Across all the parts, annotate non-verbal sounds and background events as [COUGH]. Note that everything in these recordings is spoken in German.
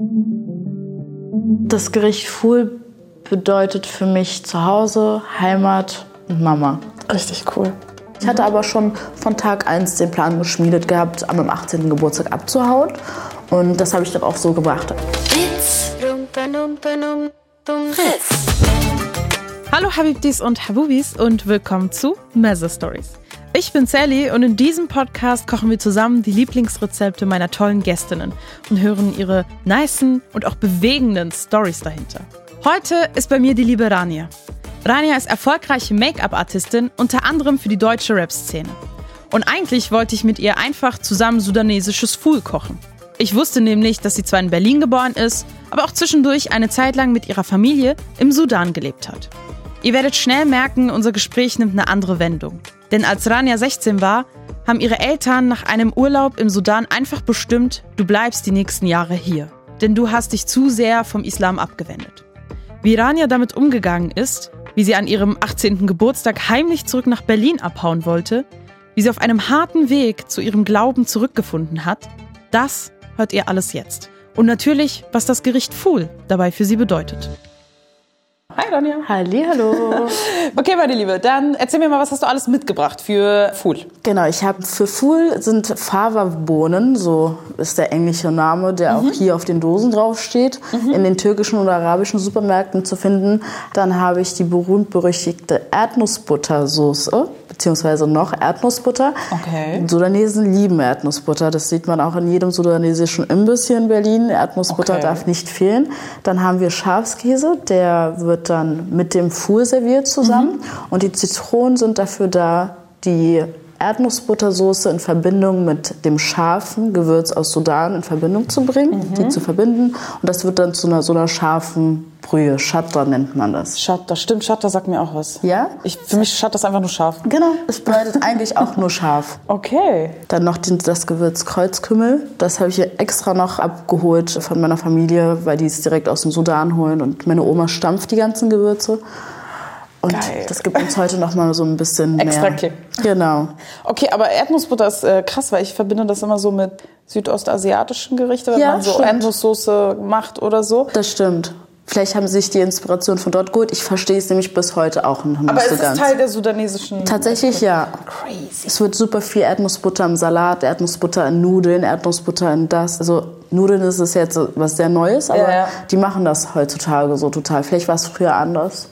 Das Gericht Fuhl bedeutet für mich Zuhause, Heimat und Mama. Richtig cool. Ich hatte aber schon von Tag 1 den Plan geschmiedet gehabt, an meinem 18. Geburtstag abzuhauen. Und das habe ich dann auch so gemacht. Hallo Habibdis und Habubis und willkommen zu Mezzo Stories. Ich bin Sally und in diesem Podcast kochen wir zusammen die Lieblingsrezepte meiner tollen Gästinnen und hören ihre nicen und auch bewegenden Stories dahinter. Heute ist bei mir die liebe Rania. Rania ist erfolgreiche Make-up-Artistin, unter anderem für die deutsche Rap-Szene. Und eigentlich wollte ich mit ihr einfach zusammen sudanesisches Fool kochen. Ich wusste nämlich, dass sie zwar in Berlin geboren ist, aber auch zwischendurch eine Zeit lang mit ihrer Familie im Sudan gelebt hat. Ihr werdet schnell merken, unser Gespräch nimmt eine andere Wendung. Denn als Rania 16 war, haben ihre Eltern nach einem Urlaub im Sudan einfach bestimmt, du bleibst die nächsten Jahre hier. Denn du hast dich zu sehr vom Islam abgewendet. Wie Rania damit umgegangen ist, wie sie an ihrem 18. Geburtstag heimlich zurück nach Berlin abhauen wollte, wie sie auf einem harten Weg zu ihrem Glauben zurückgefunden hat, das hört ihr alles jetzt. Und natürlich, was das Gericht Fool dabei für sie bedeutet. Hi Ronja. Halli, hallo. [LAUGHS] Okay, meine Liebe, dann erzähl mir mal, was hast du alles mitgebracht für Fool? Genau, ich habe für Fool sind Fava-Bohnen, so ist der englische Name, der auch hier auf den Dosen draufsteht, in den türkischen oder arabischen Supermärkten zu finden. Dann habe ich die berühmt-berüchtigte Erdnussbuttersoße, beziehungsweise noch Erdnussbutter. Okay. Sudanesen lieben Erdnussbutter, das sieht man auch in jedem sudanesischen Imbiss hier in Berlin. Erdnussbutter Okay. darf nicht fehlen. Dann haben wir Schafskäse, der wird dann mit dem Fool serviert zusammen. Und die Zitronen sind dafür da, die Erdnussbuttersoße in Verbindung mit dem scharfen Gewürz aus Sudan in Verbindung zu bringen, die zu verbinden. Und das wird dann zu einer so einer scharfen Brühe. Shatta nennt man das. Shatter, stimmt, Shatter sagt mir auch was. Ja? Ich, für mich Shatter ist einfach nur scharf. Genau. Es bedeutet eigentlich auch nur scharf. Okay. Dann noch den, das Gewürz Kreuzkümmel. Das habe ich hier extra noch abgeholt von meiner Familie, weil die es direkt aus dem Sudan holen. Und meine Oma stampft die ganzen Gewürze. Und Geil. das gibt uns heute noch mal so ein bisschen Extra mehr. Kick. Genau. Okay, aber Erdnussbutter ist äh, krass, weil ich verbinde das immer so mit südostasiatischen Gerichten, wenn Ja, man so stimmt. Erdnusssoße macht oder so. Das stimmt. Vielleicht haben sie sich die Inspiration von dort geholt. Ich verstehe es nämlich bis heute auch noch nicht Aber so es ganz. ist Teil der sudanesischen... Tatsächlich ja. Crazy. Es wird super viel Erdnussbutter im Salat, Erdnussbutter in Nudeln, Erdnussbutter in das. Also Nudeln ist es jetzt was sehr Neues, aber Ja, ja. die machen das heutzutage so total. Vielleicht war es früher anders.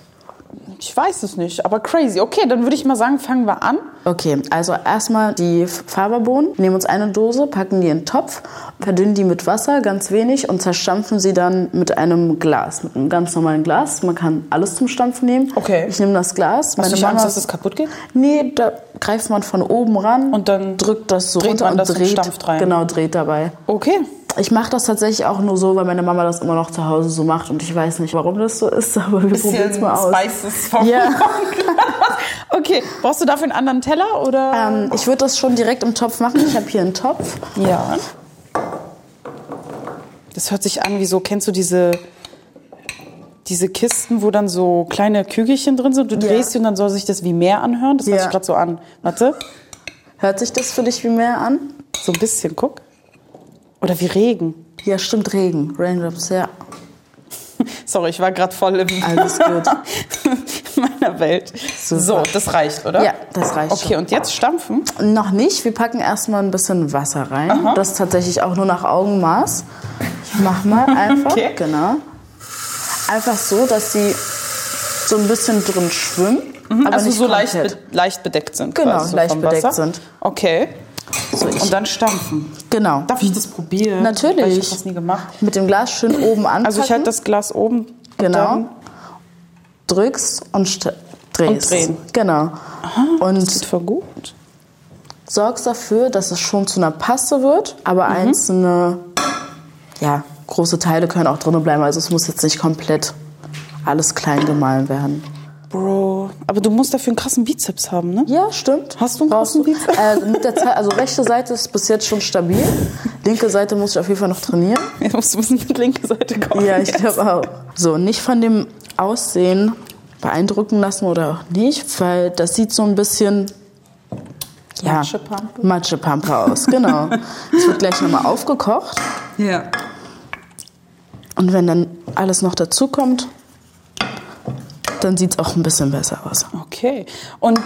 Ich weiß es nicht, aber crazy. Okay, dann würde ich mal sagen, fangen wir an. Okay, also erstmal die Faberbohnen. Nehmen uns eine Dose, packen die in den Topf, verdünnen die mit Wasser, ganz wenig und zerstampfen sie dann mit einem Glas, mit einem ganz normalen Glas. Man kann alles zum Stampfen nehmen. Okay. Ich nehme das Glas. Hast du nicht Angst, dass es kaputt geht? Nee, da greift man von oben ran Und dann drückt das so dreht runter und dreht. Genau, dreht dabei. Okay. Ich mache das tatsächlich auch nur so, weil meine Mama das immer noch zu Hause so macht und ich weiß nicht, warum das so ist, [LAUGHS] aber wir probieren es mal aus. Spices vom Ja. [LAUGHS] Okay, brauchst du dafür einen anderen Teller oder? Ähm, ich würde das schon direkt im Topf machen. Ich habe hier einen Topf. ja. Das hört sich an wie so, kennst du diese, diese Kisten, wo dann so kleine Kügelchen drin sind? Du drehst sie und dann soll sich das wie Meer anhören? Das hört Ja. sich gerade so an. Warte, Hört sich das für dich wie mehr an? so ein bisschen, guck. Oder wie Regen. Ja, stimmt, Regen. Raindrops, ja. [LAUGHS] Sorry, ich war gerade voll im Alles gut. [LAUGHS] meiner Welt. Super. So, das reicht, oder? Ja, das reicht Okay, und jetzt stampfen? Noch nicht. Wir packen erstmal ein bisschen Wasser rein. Das ist tatsächlich auch nur nach Augenmaß. Ich mach mal [LAUGHS] einfach. Okay. Genau. Einfach so, dass sie so ein bisschen drin schwimmen. Aber also nicht so leicht, be leicht bedeckt sind. Genau, so leicht bedeckt Wasser. sind. Okay. So, Und dann stampfen. Genau. Darf ich das probieren? Natürlich. Weil ich habe das nie gemacht. Mit dem Glas schön oben anpacken. Also ich halte das Glas oben. Genau. Drückst und st- drehst. Und drehen. Genau. und das geht voll gut. sorgst dafür, dass es schon zu einer Paste wird, aber Mhm. einzelne, ja, große Teile können auch drinnen bleiben. Also es muss jetzt nicht komplett alles klein gemahlen werden. Aber du musst dafür einen krassen Bizeps haben, ne? Ja, stimmt. Hast du einen Brauchst großen du- Bizeps? Äh, mit der Zeit, also rechte Seite ist bis jetzt schon stabil. Linke Seite muss ich auf jeden Fall noch trainieren. Du musst ein bisschen mit linke Seite kommen. Ja, ich glaube auch. So, nicht von dem Aussehen beeindrucken lassen oder auch nicht, weil das sieht so ein bisschen ja, Matschepampe? Matschepampe aus, genau. Es wird gleich nochmal aufgekocht. Ja. Und wenn dann alles noch dazu kommt, dann sieht es auch ein bisschen besser aus. Okay. Und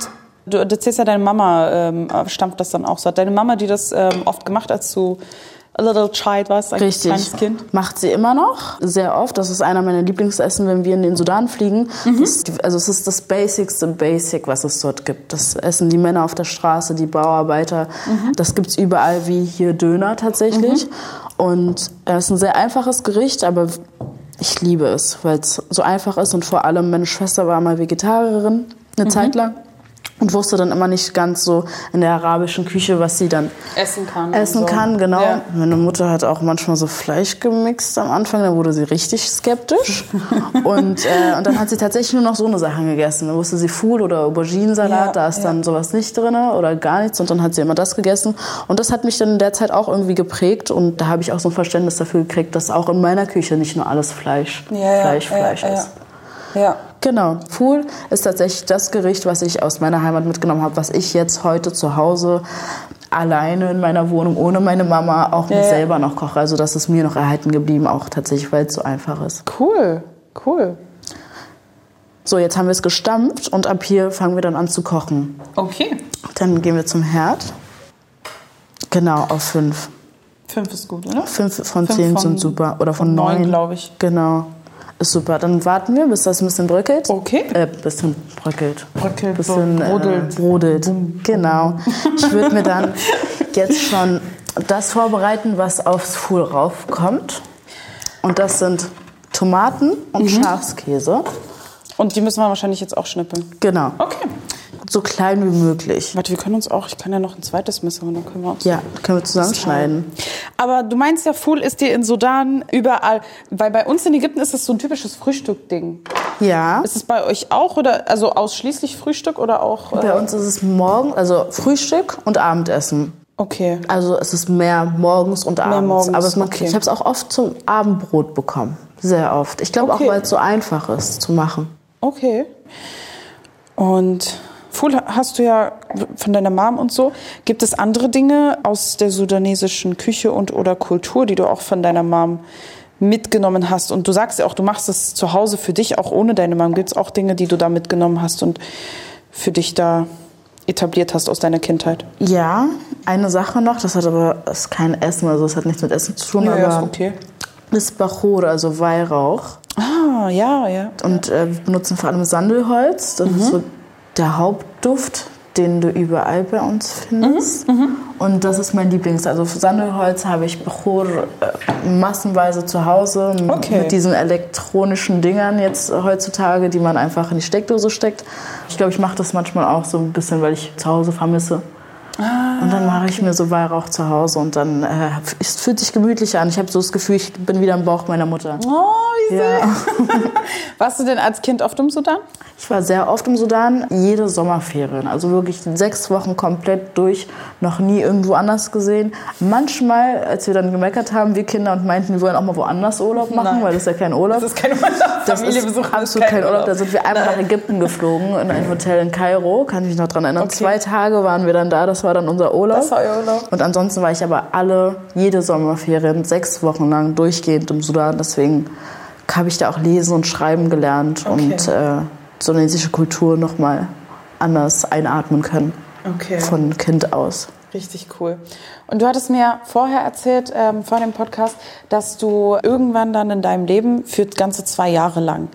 du erzählst ja, deine Mama ähm, stammt das dann auch so. Hat deine Mama, die das ähm, oft gemacht, als du a little child warst, ein Richtig. kleines Kind? Macht sie immer noch, sehr oft. Das ist einer meiner Lieblingsessen, wenn wir in den Sudan fliegen. Mhm. Das, also es ist das Basicste Basic, was es dort gibt. Das essen die Männer auf der Straße, die Bauarbeiter. Mhm. Das gibt's überall wie hier Döner tatsächlich. Und es ist ein sehr einfaches Gericht, aber ich liebe es, weil es so einfach ist. Und vor allem, meine Schwester war mal Vegetarierin, eine Mhm. Zeit lang. Und wusste dann immer nicht ganz so in der arabischen Küche, was sie dann Essen kann. essen so. kann, genau. Ja. Meine Mutter hat auch manchmal so Fleisch gemixt am Anfang, da wurde sie richtig skeptisch. [LAUGHS] und, äh, und dann hat sie tatsächlich nur noch so eine Sachen gegessen. Dann wusste sie Food oder Auberginensalat, Ja, da ist ja. dann sowas nicht drin oder gar nichts und dann hat sie immer das gegessen. Und das hat mich dann in der Zeit auch irgendwie geprägt und da habe ich auch so ein Verständnis dafür gekriegt, dass auch in meiner Küche nicht nur alles Fleisch, Fleisch, Fleisch ist. Ja. Genau. Fool ist tatsächlich das Gericht, was ich aus meiner Heimat mitgenommen habe, was ich jetzt heute zu Hause alleine in meiner Wohnung ohne meine Mama auch mir Ja, ja. selber noch koche. Also das ist mir noch erhalten geblieben, auch tatsächlich, weil es so einfach ist. Cool, cool. So, jetzt haben wir es gestampft und ab hier fangen wir dann an zu kochen. Okay. Dann gehen wir zum Herd. Genau, auf fünf. Fünf ist gut, oder? Fünf von Fünf zehn von- sind super. Oder von, neun, neun, glaub ich. Genau. Ist super. Dann warten wir, bis das ein bisschen bröckelt. Okay. Äh, bisschen bröckelt. Bröckelt, Bisschen brodelt. Äh, brodelt. Genau. Ich würde mir dann jetzt schon das vorbereiten, was aufs Fool raufkommt. Und das sind Tomaten und Mhm. Schafskäse. Und die müssen wir wahrscheinlich jetzt auch schnippeln. Genau. Okay. So klein wie möglich. Warte, wir können uns auch, ich kann ja noch ein zweites Messer und dann können wir uns. Ja, können wir zusammenschneiden. Aber du meinst ja, Fool ist dir in Sudan überall, weil bei uns in Ägypten ist das so ein typisches Frühstückding. Ja. Ist es bei euch auch oder also ausschließlich Frühstück oder auch? Bei Äh, uns ist es morgen, also Frühstück und Abendessen. okay. Also es ist mehr morgens und abends. morgens, Aber es, man, okay. ich habe es auch oft zum Abendbrot bekommen. Sehr oft. Ich glaube Okay. auch, weil es so einfach ist zu machen. Okay. Und Fool hast du ja von deiner Mom und so. Gibt es andere Dinge aus der sudanesischen Küche und oder Kultur, die du auch von deiner Mom mitgenommen hast? Und du sagst ja auch, du machst es zu Hause für dich, auch ohne deine Mom. Gibt es auch Dinge, die du da mitgenommen hast und für dich da etabliert hast aus deiner Kindheit? Ja, eine Sache noch, das hat aber das ist kein Essen, also es hat nichts mit Essen zu tun, aber okay. das Bachur, also Weihrauch. Ah, ja, ja. Und äh, wir benutzen vor allem Sandelholz. Das ist so der Hauptduft, den du überall bei uns findest. Und das ist mein Lieblings. Also Sandelholz habe ich Bachur äh, massenweise zu Hause Okay. mit diesen elektronischen Dingern jetzt heutzutage, die man einfach in die Steckdose steckt. Ich glaube, ich mache das manchmal auch so ein bisschen, weil ich zu Hause vermisse. Und dann mache ich mir so Weihrauch zu Hause und dann äh, es fühlt sich gemütlich an. Ich habe so das Gefühl, ich bin wieder im Bauch meiner Mutter. Oh, wie. Ja. [LAUGHS] Warst du denn als Kind oft im Sudan? Ich war sehr oft im Sudan, jede Sommerferien. Also wirklich sechs Wochen komplett durch, noch nie irgendwo anders gesehen. Manchmal, als wir dann gemeckert haben, wir Kinder, und meinten, wir wollen auch mal woanders Urlaub machen, Nein. weil das ist ja kein Urlaub. Das ist kein Urlaub. Das ist absolut kein Urlaub. Da sind wir einmal nach Ägypten geflogen, in ein Hotel in Kairo, kann ich mich noch dran erinnern. Okay. Zwei Tage waren wir dann da, das war dann unser Urlaub. Das war euer Urlaub. Und ansonsten war ich aber alle, jede Sommerferien, sechs Wochen lang durchgehend im Sudan. Deswegen habe ich da auch lesen und schreiben gelernt und äh, sudanesische Kultur nochmal anders einatmen können. Okay. Von Kind aus. Richtig cool. Und du hattest mir vorher erzählt, ähm, vor dem Podcast, dass du irgendwann dann in deinem Leben für ganze zwei Jahre lang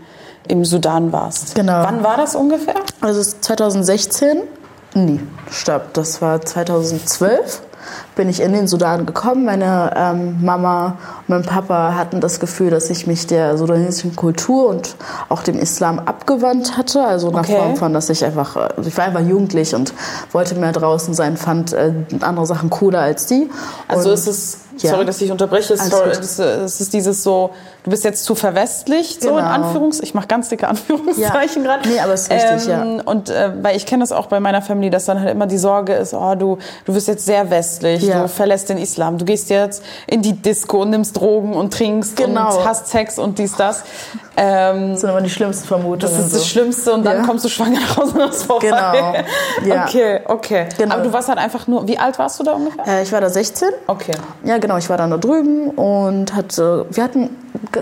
im Sudan warst. Genau. Wann war das ungefähr? Also es ist 2016, nee, stopp, das war 2012, bin ich in den Sudan gekommen. Meine ähm, Mama und mein Papa hatten das Gefühl, dass ich mich der sudanesischen Kultur und auch dem Islam abgewandt hatte. Also in der Okay. Form von, dass ich einfach, äh, ich war einfach jugendlich und wollte mehr draußen sein, fand äh, andere Sachen cooler als die. Also und, ist es, ja. sorry, dass ich unterbreche, sorry, es es ist dieses so, du bist jetzt zu verwestlicht, so in Genau. Anführungs, ich mache ganz dicke Anführungszeichen Ja. gerade. Nee, aber ist richtig, Und äh, weil ich kenne das auch bei meiner Familie, dass dann halt immer die Sorge ist, oh, du, du bist jetzt sehr westlich, Ja. Du verlässt den Islam. Du gehst jetzt in die Disco und nimmst Drogen und trinkst Genau. und hast Sex und dies, das. Ähm, Das sind immer die schlimmsten Vermutungen. das ist so. das Schlimmste und dann Ja. kommst du schwanger [LAUGHS] nach Hause und das ist vorbei. Genau. [LAUGHS] Ja. Okay, okay. Genau. Aber du warst halt einfach nur, wie alt warst du da ungefähr? Äh, ich war da 16. Okay. Ja, genau, ich war dann da drüben und hatte, wir hatten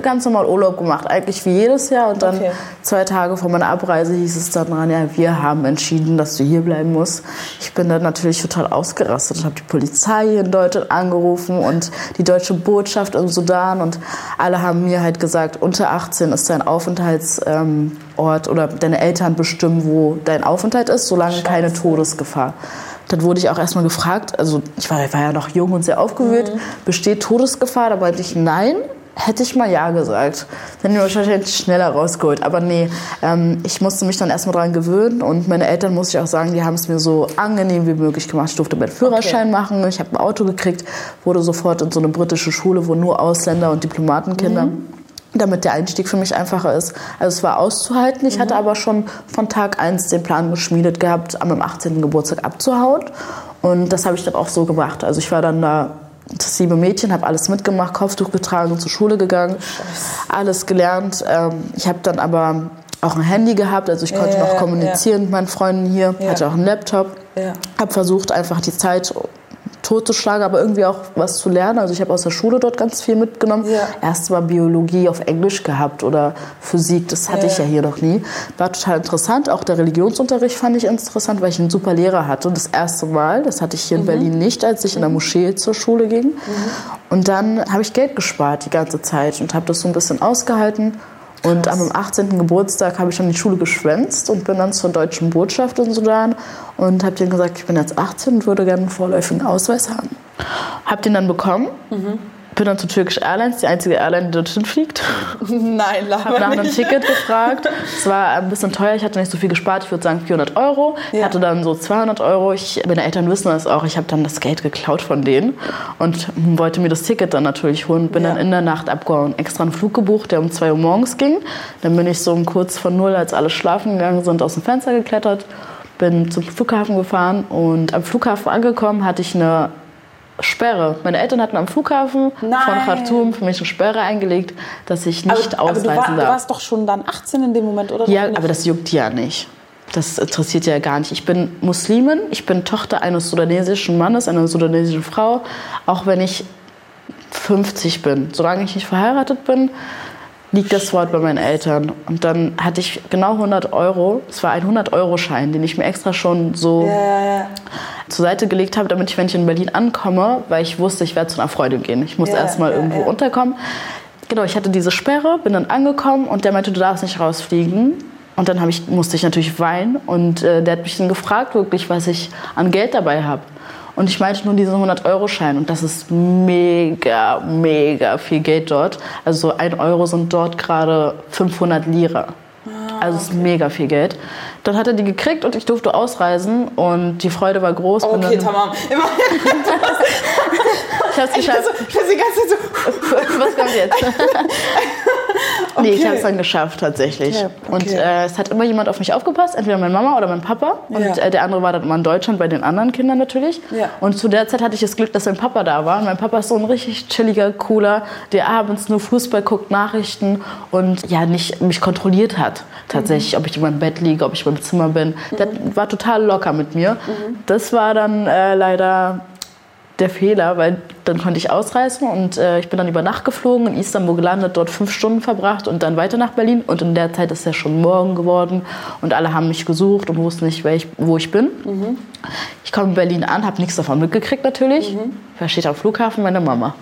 ganz normal Urlaub gemacht, eigentlich wie jedes Jahr. Und dann Okay. zwei Tage vor meiner Abreise hieß es dann dran, ja, wir haben entschieden, dass du hier bleiben musst. Ich bin dann natürlich total ausgerastet und habe die Polizei hier in Deutschland angerufen und die deutsche Botschaft im Sudan und alle haben mir halt gesagt, unter 18 ist dein Aufenthaltsort ähm, oder deine Eltern bestimmen, wo dein Aufenthalt ist, solange keine Todesgefahr. Dann wurde ich auch erstmal gefragt, also ich war, war ja noch jung und sehr aufgewühlt, besteht Todesgefahr? Da meinte ich nein. Hätte ich mal ja gesagt, dann hätten wir wahrscheinlich schneller rausgeholt. Aber nee, ähm, ich musste mich dann erstmal dran gewöhnen und meine Eltern, muss ich auch sagen, die haben es mir so angenehm wie möglich gemacht. Ich durfte meinen Führerschein machen, ich habe ein Auto gekriegt, wurde sofort in so eine britische Schule, wo nur Ausländer und Diplomatenkinder damit der Einstieg für mich einfacher ist. Also es war auszuhalten. Ich hatte aber schon von Tag eins den Plan geschmiedet gehabt, am 18. Geburtstag abzuhauen. Und das habe ich dann auch so gemacht. Also ich war dann da das liebe Mädchen, habe alles mitgemacht, Kopftuch getragen, zur Schule gegangen, alles gelernt. Ähm, Ich habe dann aber auch ein Handy gehabt, also ich konnte Ja, noch ja, kommunizieren mit meinen Freunden hier, Ja. hatte auch einen Laptop, Ja. habe versucht einfach die Zeit totzuschlagen, aber irgendwie auch was zu lernen. Also ich habe aus der Schule dort ganz viel mitgenommen. Ja. Erst mal Biologie auf Englisch gehabt oder Physik, das hatte Ja. ich ja hier noch nie. War total interessant. Auch der Religionsunterricht fand ich interessant, weil ich einen super Lehrer hatte. Das erste Mal, das hatte ich hier in Berlin nicht, als ich in der Moschee zur Schule ging. Und dann habe ich Geld gespart die ganze Zeit und habe das so ein bisschen ausgehalten. Und am 18. Geburtstag habe ich dann die Schule geschwänzt und bin dann zur deutschen Botschaft in Sudan und habe denen gesagt, ich bin jetzt 18 und würde gerne einen vorläufigen Ausweis haben. Hab den dann bekommen. Bin dann zu Turkish Airlines, die einzige Airline, die dorthin fliegt. [LAUGHS] Nein, Hab laber nach einem nicht. Ticket gefragt. Es war ein bisschen teuer, ich hatte nicht so viel gespart. Ich würde sagen 400 Euro. Ich Ja. hatte dann so 200 Euro. Ich, meine Eltern wissen das auch. Ich habe dann das Geld geklaut von denen und wollte mir das Ticket dann natürlich holen. Bin Ja. dann in der Nacht abgehauen. Extra einen Flug gebucht, der um 2 Uhr morgens ging. Dann bin ich so um kurz vor null, als alle schlafen gegangen sind, aus dem Fenster geklettert. Bin zum Flughafen gefahren und am Flughafen angekommen hatte ich eine Sperre. Meine Eltern hatten am Flughafen von Nein. Khartoum für mich eine Sperre eingelegt, dass ich nicht aber, aber du, ausreisen war, du darf. warst doch schon dann 18 in dem Moment, oder? Ja, aber das juckt ja nicht. Das interessiert ja gar nicht. Ich bin Muslimin, ich bin Tochter eines sudanesischen Mannes, einer sudanesischen Frau, auch wenn ich 50 bin. Solange ich nicht verheiratet bin, liegt das Wort bei meinen Eltern. Und dann hatte ich genau 100 Euro. Es war ein 100-Euro-Schein, den ich mir extra schon so ja. zur Seite gelegt habe, damit ich, wenn ich in Berlin ankomme, weil ich wusste, ich werde zu einer Freundin gehen. Ich muss Ja, erst mal ja, irgendwo unterkommen. Genau, ich hatte diese Sperre, bin dann angekommen und der meinte, du darfst nicht rausfliegen. Und dann ich, musste ich natürlich weinen und äh, der hat mich dann gefragt, wirklich, was ich an Geld dabei habe. Und ich meinte nur diesen 100-Euro-Schein und das ist mega, mega viel Geld dort. Also ein Euro sind dort gerade 500 Lira. Also es ist mega viel Geld. Dann hat er die gekriegt und ich durfte ausreisen und die Freude war groß. Bin Okay, tamam. [LAUGHS] Ich hab's ich geschafft. ich die ganze Zeit so, [LAUGHS] Was kommt jetzt? [LAUGHS] Nee, ich Okay. habe es dann geschafft tatsächlich. Okay, okay. Und äh, es hat immer jemand auf mich aufgepasst, entweder meine Mama oder mein Papa. Und Ja. äh, der andere war dann immer in Deutschland bei den anderen Kindern natürlich. Ja. Und zu der Zeit hatte ich das Glück, dass mein Papa da war. Und mein Papa ist so ein richtig chilliger, cooler, der abends nur Fußball guckt, Nachrichten und ja nicht mich kontrolliert hat. Tatsächlich, ob ich in meinem Bett liege, ob ich in meinem Zimmer bin. Der war total locker mit mir. Das war dann äh, leider der Fehler, weil dann konnte ich ausreisen und äh, ich bin dann über Nacht geflogen, in Istanbul gelandet, dort fünf Stunden verbracht und dann weiter nach Berlin. Und in der Zeit ist ja schon morgen geworden und alle haben mich gesucht und wussten nicht, ich, wo ich bin. Ich komme in Berlin an, habe nichts davon mitgekriegt natürlich. Wer steht am Flughafen? Meine Mama.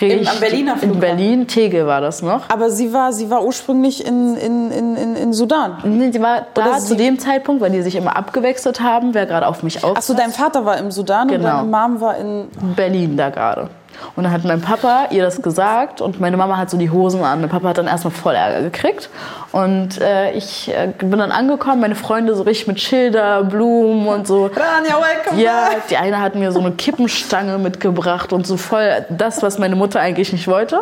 Richtig- am Berliner In Flughafen? Berlin, Tegel war das noch. Aber sie war, sie war ursprünglich in, in, in, in, in Sudan. Nee, sie war da Oder zu dem Zeitpunkt, weil die sich immer abgewechselt haben, wer gerade auf mich aufpasst. Achso, dein Vater war im Sudan und Genau. deine Mom war in. Berlin da gerade. Und dann hat mein Papa ihr das gesagt und meine Mama hat so die Hosen an. Mein Papa hat dann erstmal voll Ärger gekriegt. Und äh, ich äh, bin dann angekommen, meine Freunde so richtig mit Schilder, Blumen und so. Rania, welcome Ja, die eine hat mir so eine Kippenstange mitgebracht und so voll das, was meine Mutter eigentlich nicht wollte.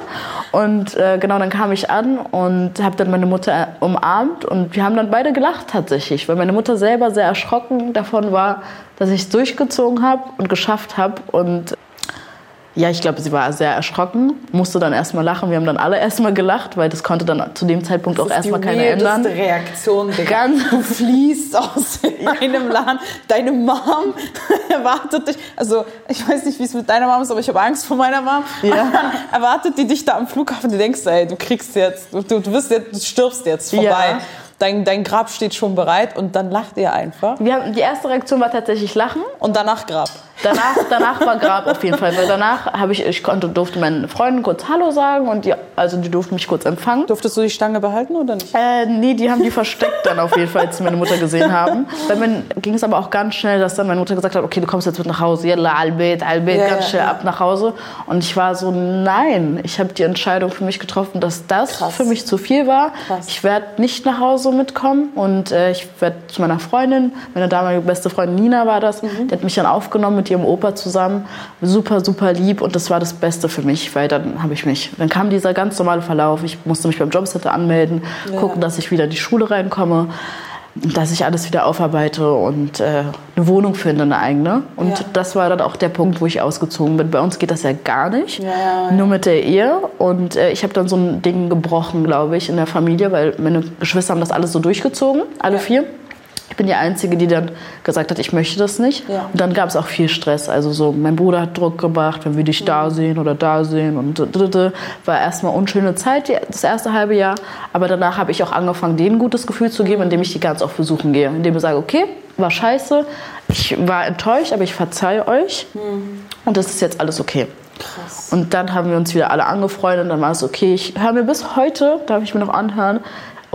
Und äh, genau, dann kam ich an und habe dann meine Mutter umarmt und wir haben dann beide gelacht tatsächlich, weil meine Mutter selber sehr erschrocken davon war, dass ich es durchgezogen habe und geschafft habe und ja, ich glaube, sie war sehr erschrocken, musste dann erstmal lachen. Wir haben dann alle erstmal gelacht, weil das konnte dann zu dem Zeitpunkt auch erstmal keiner ändern. Die Reaktion, Digga. Ganz- Du [LAUGHS] fließt aus einem Laden. Deine Mom [LAUGHS] erwartet dich. Also, ich weiß nicht, wie es mit deiner Mom ist, aber ich habe Angst vor meiner Mom. Ja. [LAUGHS] Erwartet die dich da am Flughafen. Du denkst, ey, du kriegst jetzt, du, du, wirst jetzt, du stirbst jetzt vorbei. Ja. Dein, dein Grab steht schon bereit und dann lacht ihr einfach. Wir haben, die erste Reaktion war tatsächlich Lachen. Und danach Grab. Danach, danach war Grab auf jeden Fall, weil danach habe ich, ich konnte, durfte meinen Freunden kurz Hallo sagen und die, also die durften mich kurz empfangen. Durftest du die Stange behalten oder nicht? Äh, nee, die haben die versteckt dann auf jeden Fall, als sie meine Mutter gesehen haben. Mir ging es aber auch ganz schnell, dass dann meine Mutter gesagt hat, okay, du kommst jetzt mit nach Hause, yalla, albet, albet, Ja, ganz schnell ja. ab nach Hause. Und ich war so, nein, ich habe die Entscheidung für mich getroffen, dass das Krass. für mich zu viel war. Krass. Ich werde nicht nach Hause mitkommen und äh, ich werde zu meiner Freundin, meine damalige beste Freundin Nina war das, Mhm. die hat mich dann aufgenommen mit ihrem Opa zusammen. Super, super lieb und das war das Beste für mich, weil dann habe ich mich, dann kam dieser ganz normale Verlauf. Ich musste mich beim Jobcenter anmelden, gucken, dass ich wieder in die Schule reinkomme, dass ich alles wieder aufarbeite und äh, eine Wohnung finde, eine eigene. Und Ja. das war dann auch der Punkt, wo ich ausgezogen bin. Bei uns geht das ja gar nicht, Ja, ja, nur mit der Ehe. Und äh, ich habe dann so ein Ding gebrochen, glaube ich, in der Familie, weil meine Geschwister haben das alles so durchgezogen, alle vier. Ich bin die Einzige, die dann gesagt hat, ich möchte das nicht. Ja. Und dann gab es auch viel Stress. Also so, mein Bruder hat Druck gemacht, wenn wir dich da sehen oder da sehen. Und dritte war erstmal unschöne Zeit, das erste halbe Jahr. Aber danach habe ich auch angefangen, denen ein gutes Gefühl zu geben, indem ich die ganz oft besuchen gehe. Indem ich sage, okay, war scheiße, ich war enttäuscht, aber ich verzeihe euch. Und das ist jetzt alles okay. Krass. Und dann haben wir uns wieder alle angefreundet und dann war es okay. Ich höre mir bis heute, darf ich mir noch anhören,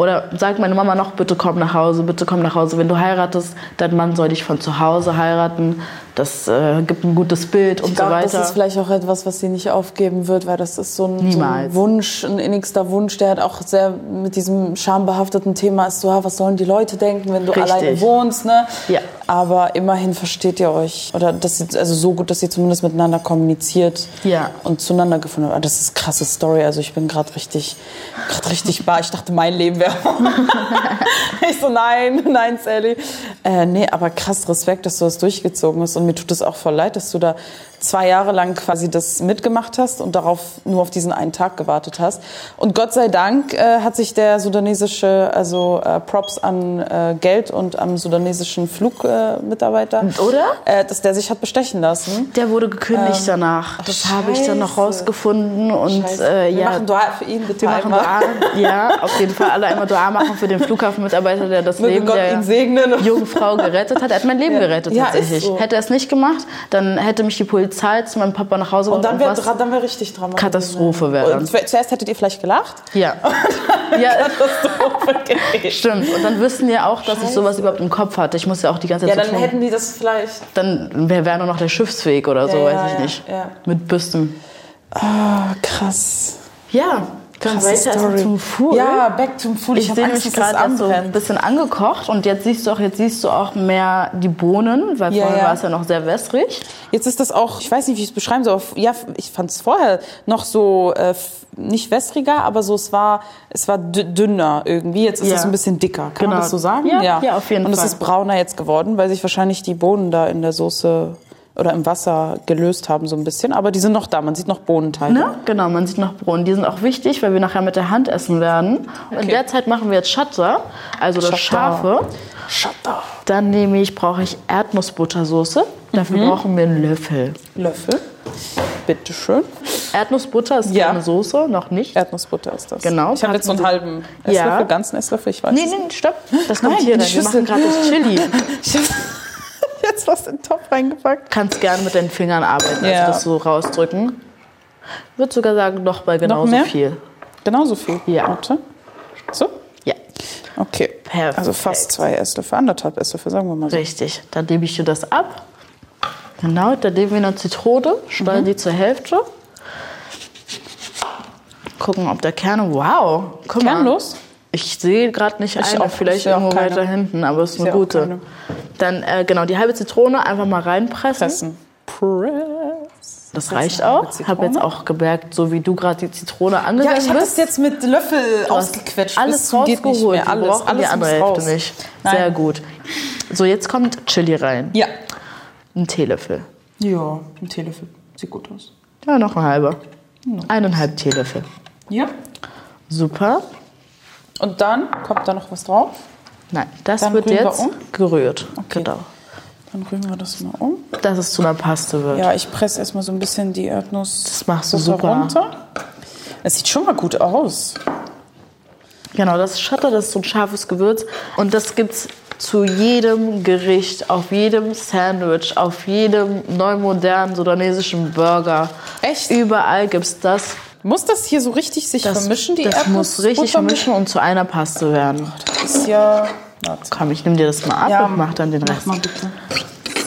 oder sagt meine Mama noch, bitte komm nach Hause, bitte komm nach Hause. Wenn du heiratest, dein Mann soll dich von zu Hause heiraten. Das äh, gibt ein gutes Bild und Ich glaube, so das weiter. ist vielleicht auch etwas, was sie nicht aufgeben wird, weil das ist so ein, so ein. Wunsch, ein innigster Wunsch, der hat auch sehr mit diesem schambehafteten Thema ist so, was sollen die Leute denken, wenn du Richtig. alleine wohnst, ne? Ja. Aber immerhin versteht ihr euch oder dass ihr, also so gut, dass ihr zumindest miteinander kommuniziert Ja. und zueinander gefunden habt. Ah, Das ist eine krasse Story. Also ich bin gerade richtig, gerade richtig bar. Ich dachte, mein Leben wäre. [LAUGHS] ich so nein, nein, Sally. Äh, nee, aber krass Respekt, dass du das durchgezogen hast und mir tut es auch voll leid, dass du da zwei Jahre lang quasi das mitgemacht hast und darauf nur auf diesen einen Tag gewartet hast. Und Gott sei Dank äh, hat sich der sudanesische, also äh, Props an äh, Geld und am sudanesischen Flugmitarbeiter, Mitarbeiter, Oder? Äh, dass der sich hat bestechen lassen. Der wurde gekündigt danach. Das habe ich dann noch Ähm, rausgefunden. Und äh, Wir ja, machen Dua für ihn, bitte wir machen. Dua. Ja, auf jeden Fall alle einmal Dua machen für den Flughafenmitarbeiter, der das Möge Leben Gott der ihn segnen. jungen Frau gerettet hat. Er hat mein Leben Ja. gerettet Ja, tatsächlich. so. Hätte er es nicht gemacht, dann hätte mich die Polizei zu meinem Papa nach Hause Und dann wäre dann wär richtig Drama. Katastrophe wäre dann. zu- Zuerst hättet ihr vielleicht gelacht. Ja. [LAUGHS] ja, Katastrophe gewesen. stimmt. Und dann wüssten die auch, dass ich sowas überhaupt im Kopf hatte. Ich muss ja auch die ganze Zeit Ja, so dann tun. hätten die das vielleicht. Dann wäre wär nur noch der Schiffsweg oder so, Ja, weiß ja, ich ja, nicht. ja. Mit Büsten. Ah, krass. Ja, Krasse weiter Story. zum Food. Ja, back zum Food. Ich, hab sehe mich gerade so ein bisschen angekocht und jetzt siehst du auch, jetzt siehst du auch mehr die Bohnen, weil Ja, vorher ja. war es ja noch sehr wässrig. Jetzt ist das auch, ich weiß nicht, wie ich es beschreiben soll, aber ja, ich fand es vorher noch so, äh, nicht wässriger, aber so, es war, es war dü- dünner irgendwie. Jetzt ist Ja. es ein bisschen dicker. Kann Genau. man das so sagen? Ja, ja, auf jeden Und Fall. es ist brauner jetzt geworden, weil sich wahrscheinlich die Bohnen da in der Soße oder im Wasser gelöst haben so ein bisschen. Aber die sind noch da, man sieht noch Bohnenteile. Ne? Genau, man sieht noch Bohnen. Die sind auch wichtig, weil wir nachher mit der Hand essen werden. In Okay. der Zeit machen wir jetzt Shatta, also das Shatta. Scharfe. Shatter. Dann nehme ich, brauche ich Erdnussbuttersoße. Dafür Mhm. brauchen wir einen Löffel. Löffel. Bitteschön. Erdnussbutter ist Ja. keine Soße, noch nicht. Erdnussbutter ist das. Genau, Ich habe jetzt so einen halben Esslöffel, Ja. ganzen Esslöffel, ich weiß Nee, nee, stopp. Das [LAUGHS] kommt Nein, hier in rein. Wir machen gerade das Chili. [LAUGHS] [LAUGHS] Jetzt was in den Topf reingepackt. kannst gerne mit deinen Fingern arbeiten, Ja. also das so rausdrücken. Ich würde sogar sagen, noch bei genauso mehr? viel. Genauso viel. Ja. Warte. So? Ja, Okay. Perfekt. Also fast zwei Esslöffel, anderthalb Esslöffel, sagen wir mal so. richtig. Dann nehme ich dir das ab. Genau, dann nehmen wir eine Zitrone, schneiden die zur Hälfte. gucken, ob der Kerne. Wow, guck mal. Kernlos? Ich sehe gerade nicht Ich eine, auch- vielleicht irgendwo weiter hinten, aber es ist eine gute. Dann äh, genau die halbe Zitrone einfach mal reinpressen. Pressen. Press. Das reicht auch. Ich habe jetzt auch gemerkt, so wie du gerade die Zitrone Ja, angegangen ich habe das jetzt mit Löffel hast ausgequetscht. Alles geht rausgeholt. Wir Alles, alles die andere Hälfte raus. nicht. Nein. Sehr gut. So, jetzt kommt Chili rein. Ja. Ein Teelöffel. Ja, ein Teelöffel. Sieht gut aus. Ja, noch ein halber. Eineinhalb Teelöffel. Ja. Super. Und dann kommt da noch was drauf. Nein, das Dann wird rühren wir jetzt um? gerührt. Genau. Dann rühren wir das mal um. Dass es zu einer Paste wird. Ja, ich presse erstmal so ein bisschen die Erdnuss Das machst du super. runter. Es sieht schon mal gut aus. Genau, das ist Schotter, das ist so ein scharfes Gewürz. Und das gibt's zu jedem Gericht, auf jedem Sandwich, auf jedem neu modernen sudanesischen Burger. Echt? Überall gibt's das. Muss das hier so richtig sich Das, vermischen, die das muss richtig vermischen und zu einer Paste werden. Das ist ja... Warte. Komm, ich nehme dir das mal ab und mach dann den mach Rest. mal bitte.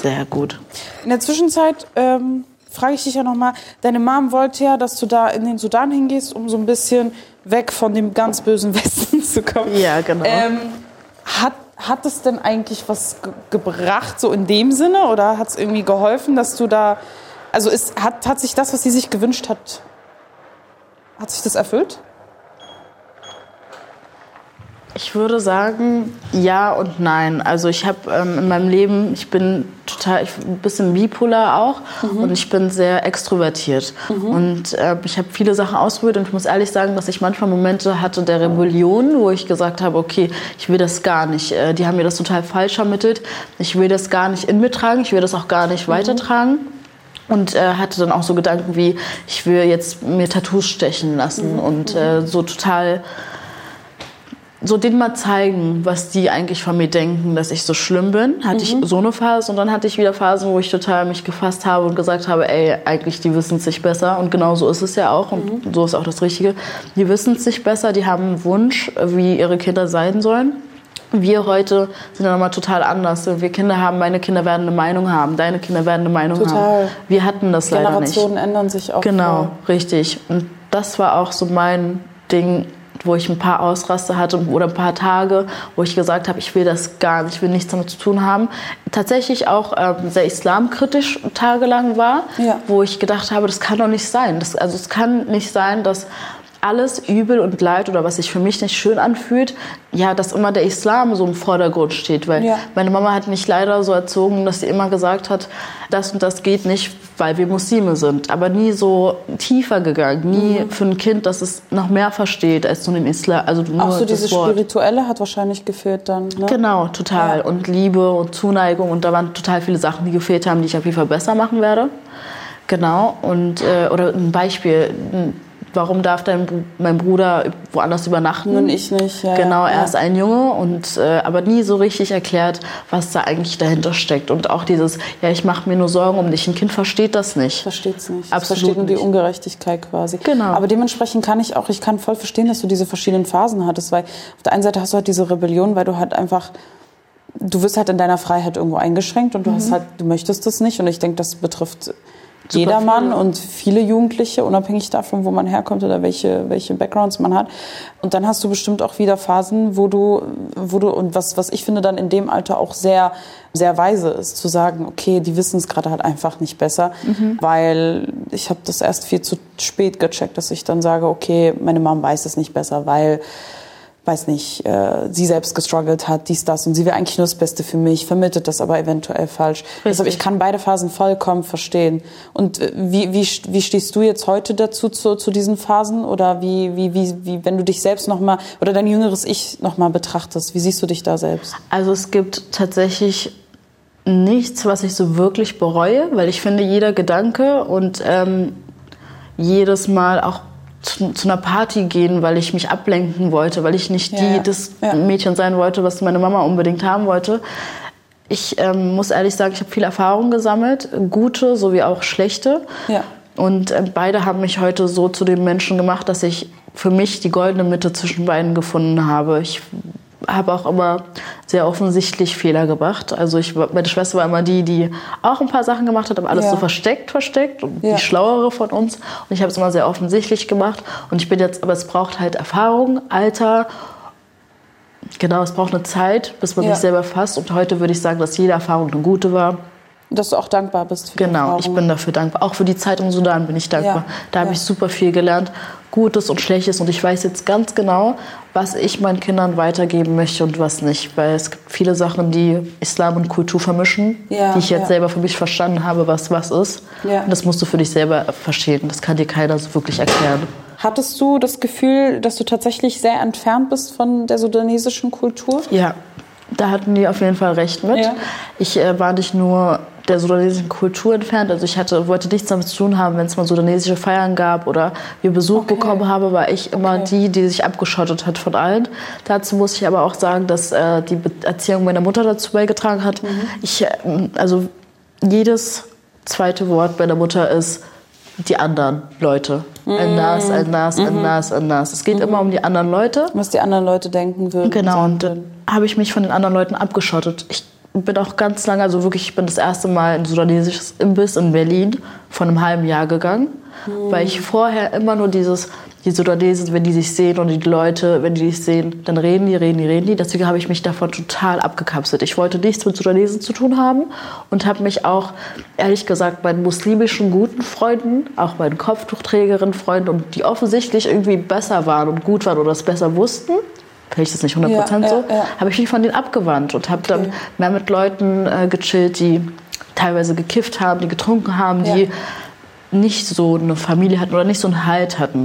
Sehr gut. In der Zwischenzeit ähm, frage ich dich ja nochmal, deine Mom wollte ja, dass du da in den Sudan hingehst, um so ein bisschen weg von dem ganz bösen [LAUGHS] Westen zu kommen. Ja, genau. Ähm, hat, hat es denn eigentlich was ge gebracht, so in dem Sinne? Oder hat es irgendwie geholfen, dass du da. Also ist, hat, hat sich das, was sie sich gewünscht hat, hat sich das erfüllt? Ich würde sagen, ja und nein. Also ich habe ähm, in meinem Leben, ich bin total, ich, ein bisschen bipolar auch und ich bin sehr extrovertiert. Und äh, ich habe viele Sachen ausprobiert und ich muss ehrlich sagen, dass ich manchmal Momente hatte der Rebellion, wo ich gesagt habe, okay, ich will das gar nicht. Äh, die haben mir das total falsch ermittelt. Ich will das gar nicht in mir tragen, ich will das auch gar nicht weitertragen. Und äh, hatte dann auch so Gedanken wie, ich will jetzt mir Tattoos stechen lassen und äh, so total so denen mal zeigen, was die eigentlich von mir denken, dass ich so schlimm bin. Hatte ich so eine Phase und dann hatte ich wieder Phasen, wo ich total mich gefasst habe und gesagt habe, ey, eigentlich die wissen es sich besser und genau so ist es ja auch und so ist auch das Richtige. Die wissen es sich besser, die haben einen Wunsch, wie ihre Kinder sein sollen. Wir heute sind ja nochmal total anders. Wir Kinder haben, meine Kinder werden eine Meinung haben, deine Kinder werden eine Meinung Total. haben. Wir hatten das leider nicht. Generationen ändern sich auch. Genau, richtig. Und das war auch so mein Ding, wo ich ein paar Ausraster hatte oder ein paar Tage, wo ich gesagt habe, ich will das gar nicht, ich will nichts damit zu tun haben. Tatsächlich auch ähm, sehr islamkritisch tagelang war, Ja. wo ich gedacht habe, das kann doch nicht sein. Das, also es kann nicht sein, dass alles Übel und Leid oder was sich für mich nicht schön anfühlt, ja, dass immer der Islam so im Vordergrund steht. Weil Ja. meine Mama hat mich leider so erzogen, dass sie immer gesagt hat, das und das geht nicht, weil wir Muslime sind. Aber nie so tiefer gegangen. Nie Mhm. für ein Kind, das es noch mehr versteht als nur den Islam. Also nur Auch so dieses Wort. Spirituelle hat wahrscheinlich gefehlt dann. Ne? Genau, total. Ja. Und Liebe und Zuneigung. Und da waren total viele Sachen, die gefehlt haben, die ich auf jeden Fall besser machen werde. Genau. Und, äh, oder ein Beispiel. Warum darf dein, mein Bruder woanders übernachten? Und ich nicht. Ja, Genau, ja. er ist ein Junge und äh, aber nie so richtig erklärt, was da eigentlich dahinter steckt. Und auch dieses, ja, ich mache mir nur Sorgen um dich. Ein Kind versteht das nicht. Versteht es nicht. Absolut versteht nur die. Ungerechtigkeit quasi. Genau. Aber dementsprechend kann ich auch, ich kann voll verstehen, dass du diese verschiedenen Phasen hattest, weil auf der einen Seite hast du halt diese Rebellion, weil du halt einfach, du wirst halt in deiner Freiheit irgendwo eingeschränkt und du Mhm. hast halt, du möchtest das nicht und ich denke, das betrifft jedermann viele. und viele Jugendliche, unabhängig davon, wo man herkommt oder welche, welche Backgrounds man hat. Und dann hast du bestimmt auch wieder Phasen, wo du, wo du, und was, was ich finde dann in dem Alter auch sehr, sehr weise ist, zu sagen, okay, die wissen es gerade halt einfach nicht besser, weil ich habe das erst viel zu spät gecheckt, dass ich dann sage, okay, meine Mom weiß es nicht besser, weil weiß nicht, äh, sie selbst gestruggelt hat, dies, das und sie will eigentlich nur das Beste für mich, vermittelt das aber eventuell falsch. Deshalb, ich kann beide Phasen vollkommen verstehen. Und äh, wie, wie, wie stehst du jetzt heute dazu, zu, zu diesen Phasen? Oder wie, wie, wie, wie wenn du dich selbst nochmal, oder dein jüngeres Ich nochmal betrachtest, wie siehst du dich da selbst? Also es gibt tatsächlich nichts, was ich so wirklich bereue, weil ich finde, jeder Gedanke und ähm, jedes Mal auch zu, zu einer Party gehen, weil ich mich ablenken wollte, weil ich nicht Ja, die, das Ja. Mädchen sein wollte, was meine Mama unbedingt haben wollte. Ich ähm, muss ehrlich sagen, ich habe viel Erfahrung gesammelt, gute sowie auch schlechte. Ja. Und äh, beide haben mich heute so zu dem Menschen gemacht, dass ich für mich die goldene Mitte zwischen beiden gefunden habe. Ich habe auch immer sehr offensichtlich Fehler gemacht. Also ich, meine Schwester war immer die, die auch ein paar Sachen gemacht hat, aber alles Ja. so versteckt, versteckt und Ja. die Schlauere von uns. Und ich habe es immer sehr offensichtlich gemacht. Und ich bin jetzt, aber es braucht halt Erfahrung, Alter. Genau, es braucht eine Zeit, bis man Ja. sich selber fasst. Und heute würde ich sagen, dass jede Erfahrung eine gute war. Dass du auch dankbar bist für die Genau, ich bin dafür dankbar. Auch für die Zeit im Sudan bin ich dankbar. Da habe ich super viel gelernt, Gutes und Schlechtes. Und ich weiß jetzt ganz genau, was ich meinen Kindern weitergeben möchte und was nicht. Weil es gibt viele Sachen, die Islam und Kultur vermischen, Ja, die ich jetzt ja. selber für mich verstanden habe, was was ist. Ja. Und das musst du für dich selber verstehen. Das kann dir keiner so wirklich erklären. Hattest du das Gefühl, dass du tatsächlich sehr entfernt bist von der sudanesischen Kultur? Ja, da hatten die auf jeden Fall recht mit. Ja. Ich äh, war nicht nur der sudanesischen Kultur entfernt, also ich hatte, wollte nichts damit zu tun haben, wenn es mal sudanesische Feiern gab oder wir Besuch Okay. bekommen haben, war ich immer Okay. die, die sich abgeschottet hat von allen. Dazu muss ich aber auch sagen, dass äh, die Erziehung meiner Mutter dazu beigetragen hat. Mhm. Ich, äh, also jedes zweite Wort meiner Mutter ist die anderen Leute. Ein Nas, ein Nas, Mhm. ein Nas, ein Nas. Es geht immer um die anderen Leute. Was die anderen Leute denken würden. Genau, und würden. Habe ich mich von den anderen Leuten abgeschottet. Ich bin auch ganz lange, also wirklich, ich bin das erste Mal in ein sudanesisches Imbiss in Berlin vor einem halben Jahr gegangen, weil ich vorher immer nur dieses, die Sudanesen, wenn die sich sehen und die Leute, wenn die dich sehen, dann reden die, reden die, reden die. Deswegen habe ich mich davon total abgekapselt. Ich wollte nichts mit Sudanesen zu tun haben und habe mich auch, ehrlich gesagt, meinen muslimischen guten Freunden, auch meinen Kopftuchträgerinnen Freunden, und die offensichtlich irgendwie besser waren und gut waren oder es besser wussten, vielleicht ist es nicht 100% Ja, so, ja, ja. habe ich mich von denen abgewandt und habe Okay. dann mehr mit Leuten äh, gechillt, die teilweise gekifft haben, die getrunken haben, die nicht so eine Familie hatten oder nicht so einen Halt hatten.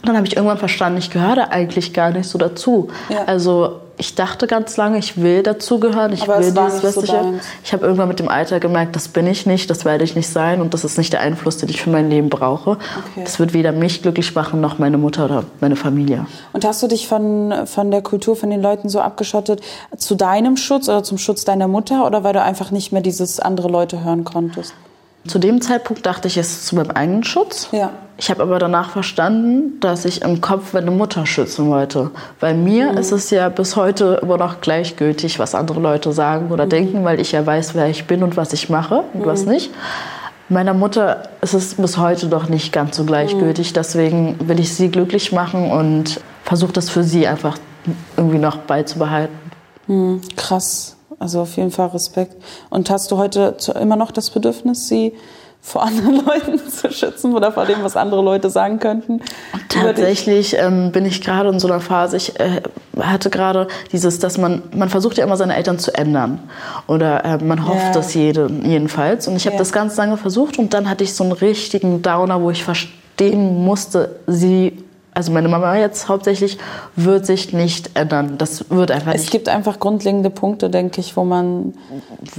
Und dann habe ich irgendwann verstanden, ich gehöre da eigentlich gar nicht so dazu. Also ich dachte ganz lange, ich will dazugehören, ich Aber will dieses so Westliche. deins. ich habe irgendwann mit dem Alter gemerkt, das bin ich nicht, das werde ich nicht sein und das ist nicht der Einfluss, den ich für mein Leben brauche. Okay. Das wird weder mich glücklich machen noch meine Mutter oder meine Familie. Und hast du dich von, von der Kultur, von den Leuten so abgeschottet zu deinem Schutz oder zum Schutz deiner Mutter oder weil du einfach nicht mehr dieses andere Leute hören konntest? Zu dem Zeitpunkt dachte ich, es ist zu meinem eigenen Schutz. Ja. Ich habe aber danach verstanden, dass ich im Kopf meine Mutter schützen wollte. Bei mir ist es ja bis heute immer noch gleichgültig, was andere Leute sagen oder denken, weil ich ja weiß, wer ich bin und was ich mache und was nicht. Meiner Mutter ist es bis heute noch nicht ganz so gleichgültig. Deswegen will ich sie glücklich machen und versuche das für sie einfach irgendwie noch beizubehalten. Krass. Also auf jeden Fall Respekt. Und hast du heute immer noch das Bedürfnis, sie vor anderen [LAUGHS] Leuten zu schützen oder vor dem, was andere Leute sagen könnten? Tatsächlich ähm, bin ich gerade in so einer Phase, ich äh, hatte gerade dieses, dass man, man versucht ja immer seine Eltern zu ändern. Oder äh, man hofft Ja. das jede, jedenfalls. Und ich habe Ja. das ganz lange versucht und dann hatte ich so einen richtigen Downer, wo ich verstehen musste, sie, also meine Mama jetzt hauptsächlich, wird sich nicht ändern. Das wird einfach Es nicht. gibt einfach grundlegende Punkte, denke ich, wo man,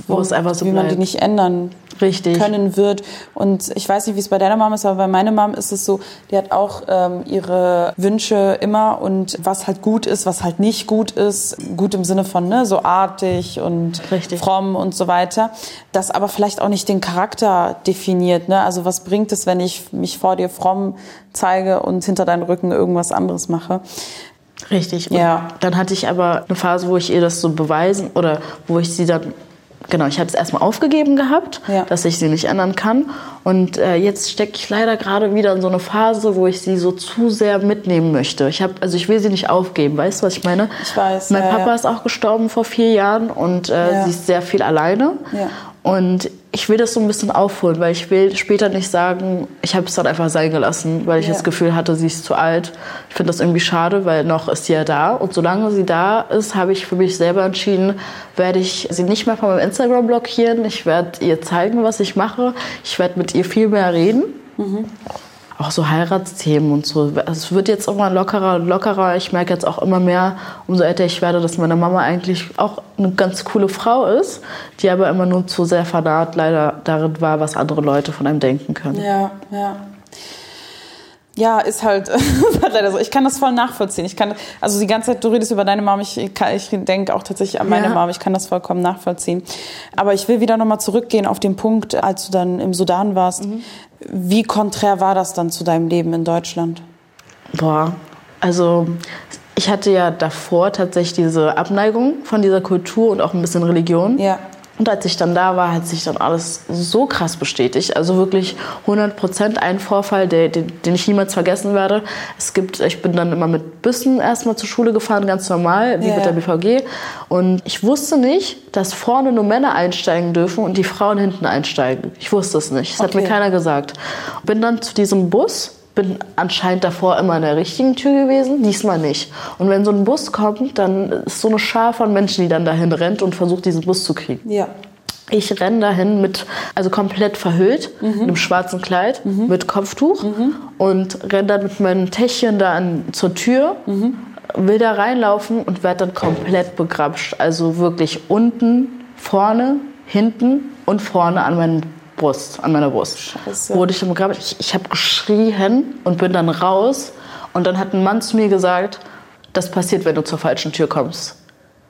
Wo es einfach so wie man die bleibt. nicht ändern Richtig. können wird. Und ich weiß nicht, wie es bei deiner Mom ist, aber bei meiner Mom ist es so, die hat auch ähm, ihre Wünsche immer und was halt gut ist, was halt nicht gut ist. Gut im Sinne von ne, so artig und Richtig. fromm und so weiter. Das aber vielleicht auch nicht den Charakter definiert. Ne? Also was bringt es, wenn ich mich vor dir fromm zeige und hinter deinem Rücken irgendwas anderes mache? Richtig. Und Ja. Dann hatte ich aber eine Phase, wo ich ihr das so beweisen oder wo ich sie dann Genau, ich hatte es erstmal aufgegeben gehabt, Ja. dass ich sie nicht ändern kann. Und äh, jetzt stecke ich leider gerade wieder in so eine Phase, wo ich sie so zu sehr mitnehmen möchte. Ich habe, also ich will sie nicht aufgeben, weißt du, was ich meine? Ich weiß, Mein ja, Papa ja. ist auch gestorben vor vier Jahren und äh, sie ist sehr viel alleine. Ja. Und ich will das so ein bisschen aufholen, weil ich will später nicht sagen, ich habe es dann einfach sein gelassen, weil ich Ja. das Gefühl hatte, sie ist zu alt. Ich finde das irgendwie schade, weil noch ist sie ja da. Und solange sie da ist, habe ich für mich selber entschieden, werde ich sie nicht mehr von meinem Instagram blockieren. Ich werde ihr zeigen, was ich mache. Ich werde mit ihr viel mehr reden. Auch so Heiratsthemen und so. Also Es wird jetzt immer lockerer und lockerer. Ich merke jetzt auch immer mehr, umso älter ich werde, dass meine Mama eigentlich auch eine ganz coole Frau ist, die aber immer nur zu sehr fanat leider darin war, was andere Leute von einem denken können. Ja, ja. Ja, ist halt, ist [LAUGHS] halt leider so. Ich kann das voll nachvollziehen. Ich kann, also die ganze Zeit, du redest über deine Mom, ich, kann- ich denke auch tatsächlich an meine Ja. Mom. Ich kann das vollkommen nachvollziehen. Aber ich will wieder nochmal zurückgehen auf den Punkt, als du dann im Sudan warst. Wie konträr war das dann zu deinem Leben in Deutschland? Boah, also Ich hatte ja davor tatsächlich diese Abneigung von dieser Kultur und auch ein bisschen Religion. Ja. Und als ich dann da war, hat sich dann alles so krass bestätigt. Also wirklich 100 Prozent ein Vorfall, der, den, den ich niemals vergessen werde. Es gibt, ich bin dann immer mit Bussen erstmal zur Schule gefahren, ganz normal, wie Ja, mit der BVG. Und ich wusste nicht, dass vorne nur Männer einsteigen dürfen und die Frauen hinten einsteigen. Ich wusste es nicht. Das hat mir Okay. keiner gesagt. Bin dann zu diesem Bus, bin anscheinend davor immer in der richtigen Tür gewesen, diesmal nicht. Und wenn so ein Bus kommt, dann ist so eine Schar von Menschen, die dann dahin rennt und versucht, diesen Bus zu kriegen. Ja. Ich renne dahin mit, also komplett verhüllt, Mhm. in einem schwarzen Kleid, mit Kopftuch und renne dann mit meinem Täschchen da an, zur Tür, Mhm. will da reinlaufen und werde dann komplett begrapscht. Also wirklich unten, vorne, hinten und vorne an meinen Brust, an meiner Brust. Scheiße. Wurde ich dann begrapscht. Ich, ich habe geschrien und bin dann raus und dann hat ein Mann zu mir gesagt, das passiert, wenn du zur falschen Tür kommst.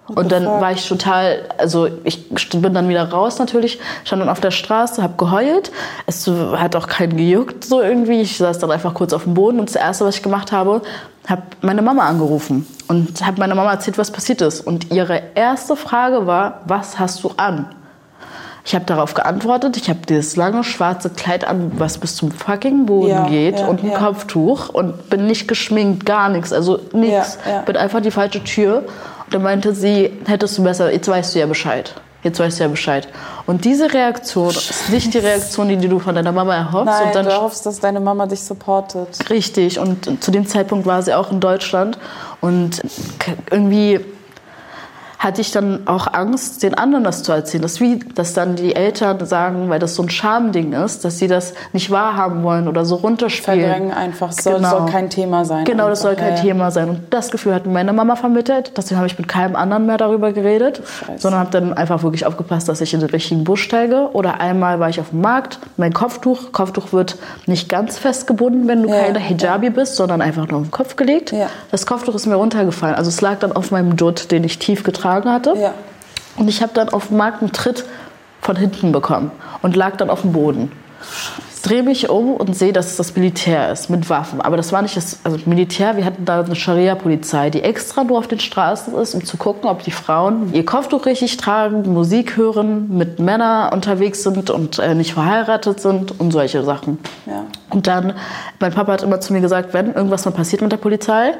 Und dann fuck? war ich total, also ich bin dann wieder raus natürlich, stand dann auf der Straße, habe geheult. Es hat auch keinen gejuckt so irgendwie. Ich saß dann einfach kurz auf dem Boden und das Erste, was ich gemacht habe, habe meine Mama angerufen und habe meiner Mama erzählt, was passiert ist. Und ihre erste Frage war, was hast du an? Ich habe darauf geantwortet, ich habe dieses lange schwarze Kleid an, was bis zum fucking Boden Ja, geht ja, und ein ja. Kopftuch und bin nicht geschminkt, gar nichts, also nichts. Bin einfach die falsche Tür. Und dann meinte sie, hättest du besser, jetzt weißt du ja Bescheid. Jetzt weißt du ja Bescheid. Und diese Reaktion ist nicht die Reaktion, die du von deiner Mama erhoffst. Nein, und dann du hoffst, dass deine Mama dich supportet. Richtig, und zu dem Zeitpunkt war sie auch in Deutschland und irgendwie hatte ich dann auch Angst, den anderen das zu erzählen. Das ist wie, dass dann die Eltern sagen, weil das so ein Schamding ist, dass sie das nicht wahrhaben wollen oder so runterspielen. Verdrängen einfach. Soll, Genau. soll kein Thema sein. Genau, das soll einfach. kein Ja, ja. Thema sein. Und das Gefühl hat mir meine Mama vermittelt. Deswegen habe ich mit keinem anderen mehr darüber geredet, Scheiße. sondern habe dann einfach wirklich aufgepasst, dass ich in den richtigen Bus steige. Oder einmal war ich auf dem Markt, mein Kopftuch. Kopftuch wird nicht ganz festgebunden, wenn du Ja, keine Hijabi bist, sondern einfach nur auf den Kopf gelegt. Ja. Das Kopftuch ist mir runtergefallen. Also es lag dann auf meinem Dutt, den ich tief getragen hatte. Ja. Und ich habe dann auf dem Markt einen Tritt von hinten bekommen und lag dann auf dem Boden. Drehe mich um und sehe, dass es das Militär ist mit Waffen. Aber das war nicht das also Militär. Wir hatten da eine Scharia-Polizei, die extra nur auf den Straßen ist, um zu gucken, ob die Frauen ihr Kopftuch richtig tragen, Musik hören, mit Männern unterwegs sind und äh, nicht verheiratet sind und solche Sachen. Ja. Und dann, mein Papa hat immer zu mir gesagt, wenn irgendwas mal passiert mit der Polizei,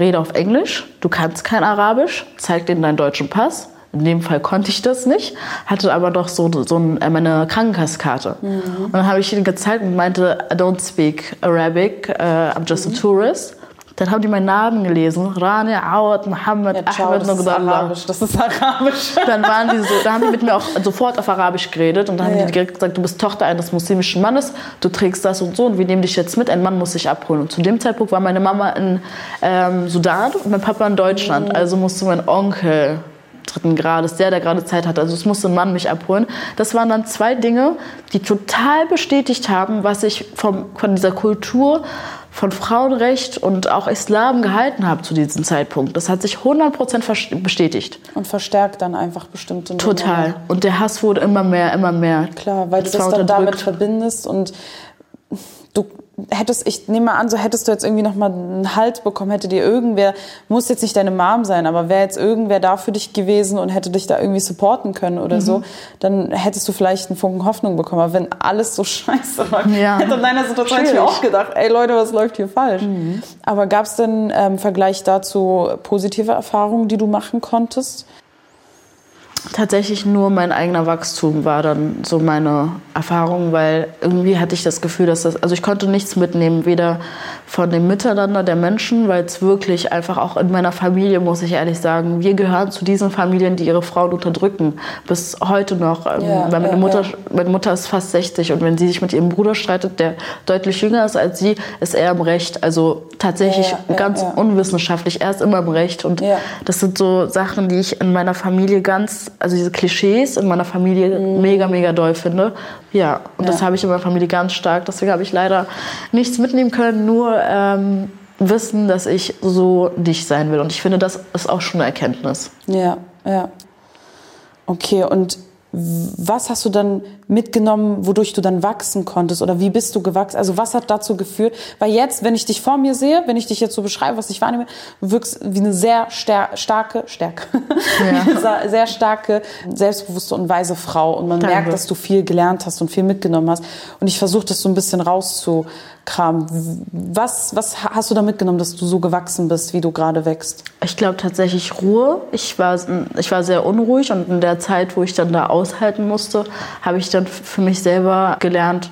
rede auf Englisch, du kannst kein Arabisch, zeig denen deinen deutschen Pass. In dem Fall konnte ich das nicht, hatte aber doch so, so äh, meine Krankenkasskarte. Und dann habe ich ihnen gezeigt und meinte, I don't speak Arabic, uh, I'm just a tourist. Dann haben die meinen Namen gelesen, Rani, Awad, Mohammed, Ja, ciao, Ahmed, das ist. Arabisch. Das ist Arabisch. [LAUGHS] Dann waren die so, da haben die mit mir auch sofort auf Arabisch geredet und dann haben Ja. die direkt gesagt, du bist Tochter eines muslimischen Mannes, du trägst das und so und wir nehmen dich jetzt mit, ein Mann muss dich abholen. Und zu dem Zeitpunkt war meine Mama in ähm, Sudan und mein Papa in Deutschland, Mhm. also musste mein Onkel dritten Grades, der, der gerade Zeit hatte, also es musste ein Mann mich abholen. Das waren dann zwei Dinge, die total bestätigt haben, was ich vom, von dieser Kultur von Frauenrecht und auch Islam gehalten habe zu diesem Zeitpunkt. Das hat sich 100% vers- bestätigt. Und verstärkt dann einfach bestimmte Dinge. Total. Und der Hass wurde immer mehr, immer mehr. Klar, weil du Das dann damit verbindest und du hättest, ich nehme mal an, so hättest du jetzt irgendwie nochmal einen Halt bekommen, hätte dir irgendwer, muss jetzt nicht deine Mom sein, aber wäre jetzt irgendwer da für dich gewesen und hätte dich da irgendwie supporten können oder Mhm. so, dann hättest du vielleicht einen Funken Hoffnung bekommen. Aber wenn alles so [LAUGHS] scheiße läuft, Ja. hätte in deiner Situation ich auch gedacht, ey Leute, was läuft hier falsch? Mhm. Aber gab es denn ähm, im Vergleich dazu positive Erfahrungen, die du machen konntest? Tatsächlich nur mein eigener Wachstum war dann so meine Erfahrung, weil irgendwie hatte ich das Gefühl, dass das, also ich konnte nichts mitnehmen, weder von dem Miteinander der Menschen, weil es wirklich einfach auch in meiner Familie, muss ich ehrlich sagen, wir gehören zu diesen Familien, die ihre Frauen unterdrücken. Bis heute noch. Ähm, Ja, weil meine ja, Mutter, ja. meine Mutter ist fast 60 und wenn sie sich mit ihrem Bruder streitet, der deutlich jünger ist als sie, ist er im Recht. Also tatsächlich ganz unwissenschaftlich. Er ist immer im Recht und das sind so Sachen, die ich in meiner Familie ganz, also diese Klischees in meiner Familie mega, mega doll finde. Ja, und das Mhm. Habe ich in meiner Familie ganz stark. Deswegen habe ich leider nichts mitnehmen können, nur ähm, wissen, dass ich so nicht sein will. Und ich finde, das ist auch schon eine Erkenntnis. Ja, ja. Okay, und was hast du dann mitgenommen, wodurch du dann wachsen konntest oder wie bist du gewachsen? Also was hat dazu geführt? Weil jetzt, wenn ich dich vor mir sehe, wenn ich dich jetzt so beschreibe, was ich wahrnehme, du wirkst wie eine sehr starke, stärke, ja. [LAUGHS] sehr starke, selbstbewusste und weise Frau und man Danke. merkt, dass du viel gelernt hast und viel mitgenommen hast. Und ich versuche das so ein bisschen rauszu Kram. Was, was hast du da mitgenommen, dass du so gewachsen bist, wie du gerade wächst? Ich glaube tatsächlich Ruhe. Ich war, ich war sehr unruhig und in der Zeit, wo ich dann da aushalten musste, habe ich dann für mich selber gelernt,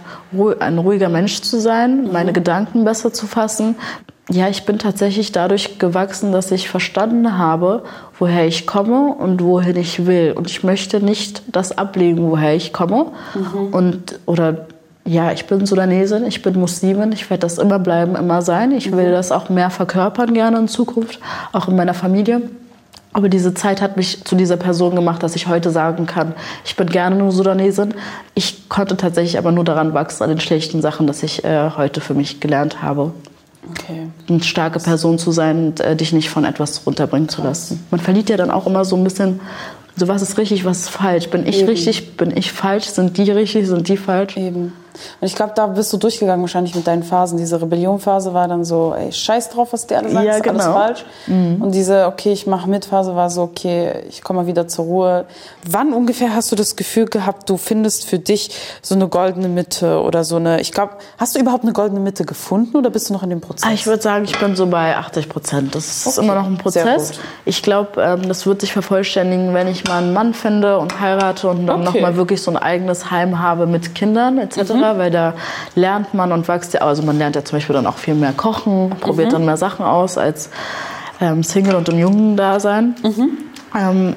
ein ruhiger Mensch zu sein, mhm. meine Gedanken besser zu fassen. Ja, ich bin tatsächlich dadurch gewachsen, dass ich verstanden habe, woher ich komme und wohin ich will. Und ich möchte nicht das ablegen, woher ich komme. Mhm. Und, oder ja, ich bin Sudanesin, ich bin Muslimin, ich werde das immer bleiben, immer sein. Ich will das auch mehr verkörpern gerne in Zukunft, auch in meiner Familie. Aber diese Zeit hat mich zu dieser Person gemacht, dass ich heute sagen kann, ich bin gerne nur Sudanesin. Ich konnte tatsächlich aber nur daran wachsen, an den schlechten Sachen, dass ich äh, heute für mich gelernt habe. Okay. Eine starke Person zu sein und äh, dich nicht von etwas runterbringen zu lassen. Man verliert ja dann auch immer so ein bisschen so was ist richtig, was ist falsch. Bin ich Eben. richtig, bin ich falsch, sind die richtig, sind die falsch? Eben. Und ich glaube, da bist du durchgegangen wahrscheinlich mit deinen Phasen. Diese Rebellionphase war dann so, ey, scheiß drauf, was die alle sagen, ja, ist genau. alles falsch. Mhm. Und diese, okay, ich mache mit Phase war so, okay, ich komme mal wieder zur Ruhe. Wann ungefähr hast du das Gefühl gehabt, du findest für dich so eine goldene Mitte oder so eine, ich glaube, hast du überhaupt eine goldene Mitte gefunden oder bist du noch in dem Prozess? Ah, ich würde sagen, ich bin so bei 80 Prozent. Das ist okay. immer noch ein Prozess. Ich glaube, ähm, das wird sich vervollständigen, wenn ich mal einen Mann finde und heirate und dann okay. nochmal wirklich so ein eigenes Heim habe mit Kindern etc. Mhm weil da lernt man und wächst ja, also man lernt ja zum Beispiel dann auch viel mehr kochen, probiert mhm. dann mehr Sachen aus als ähm, Single und im jungen Dasein. Mhm. Ähm,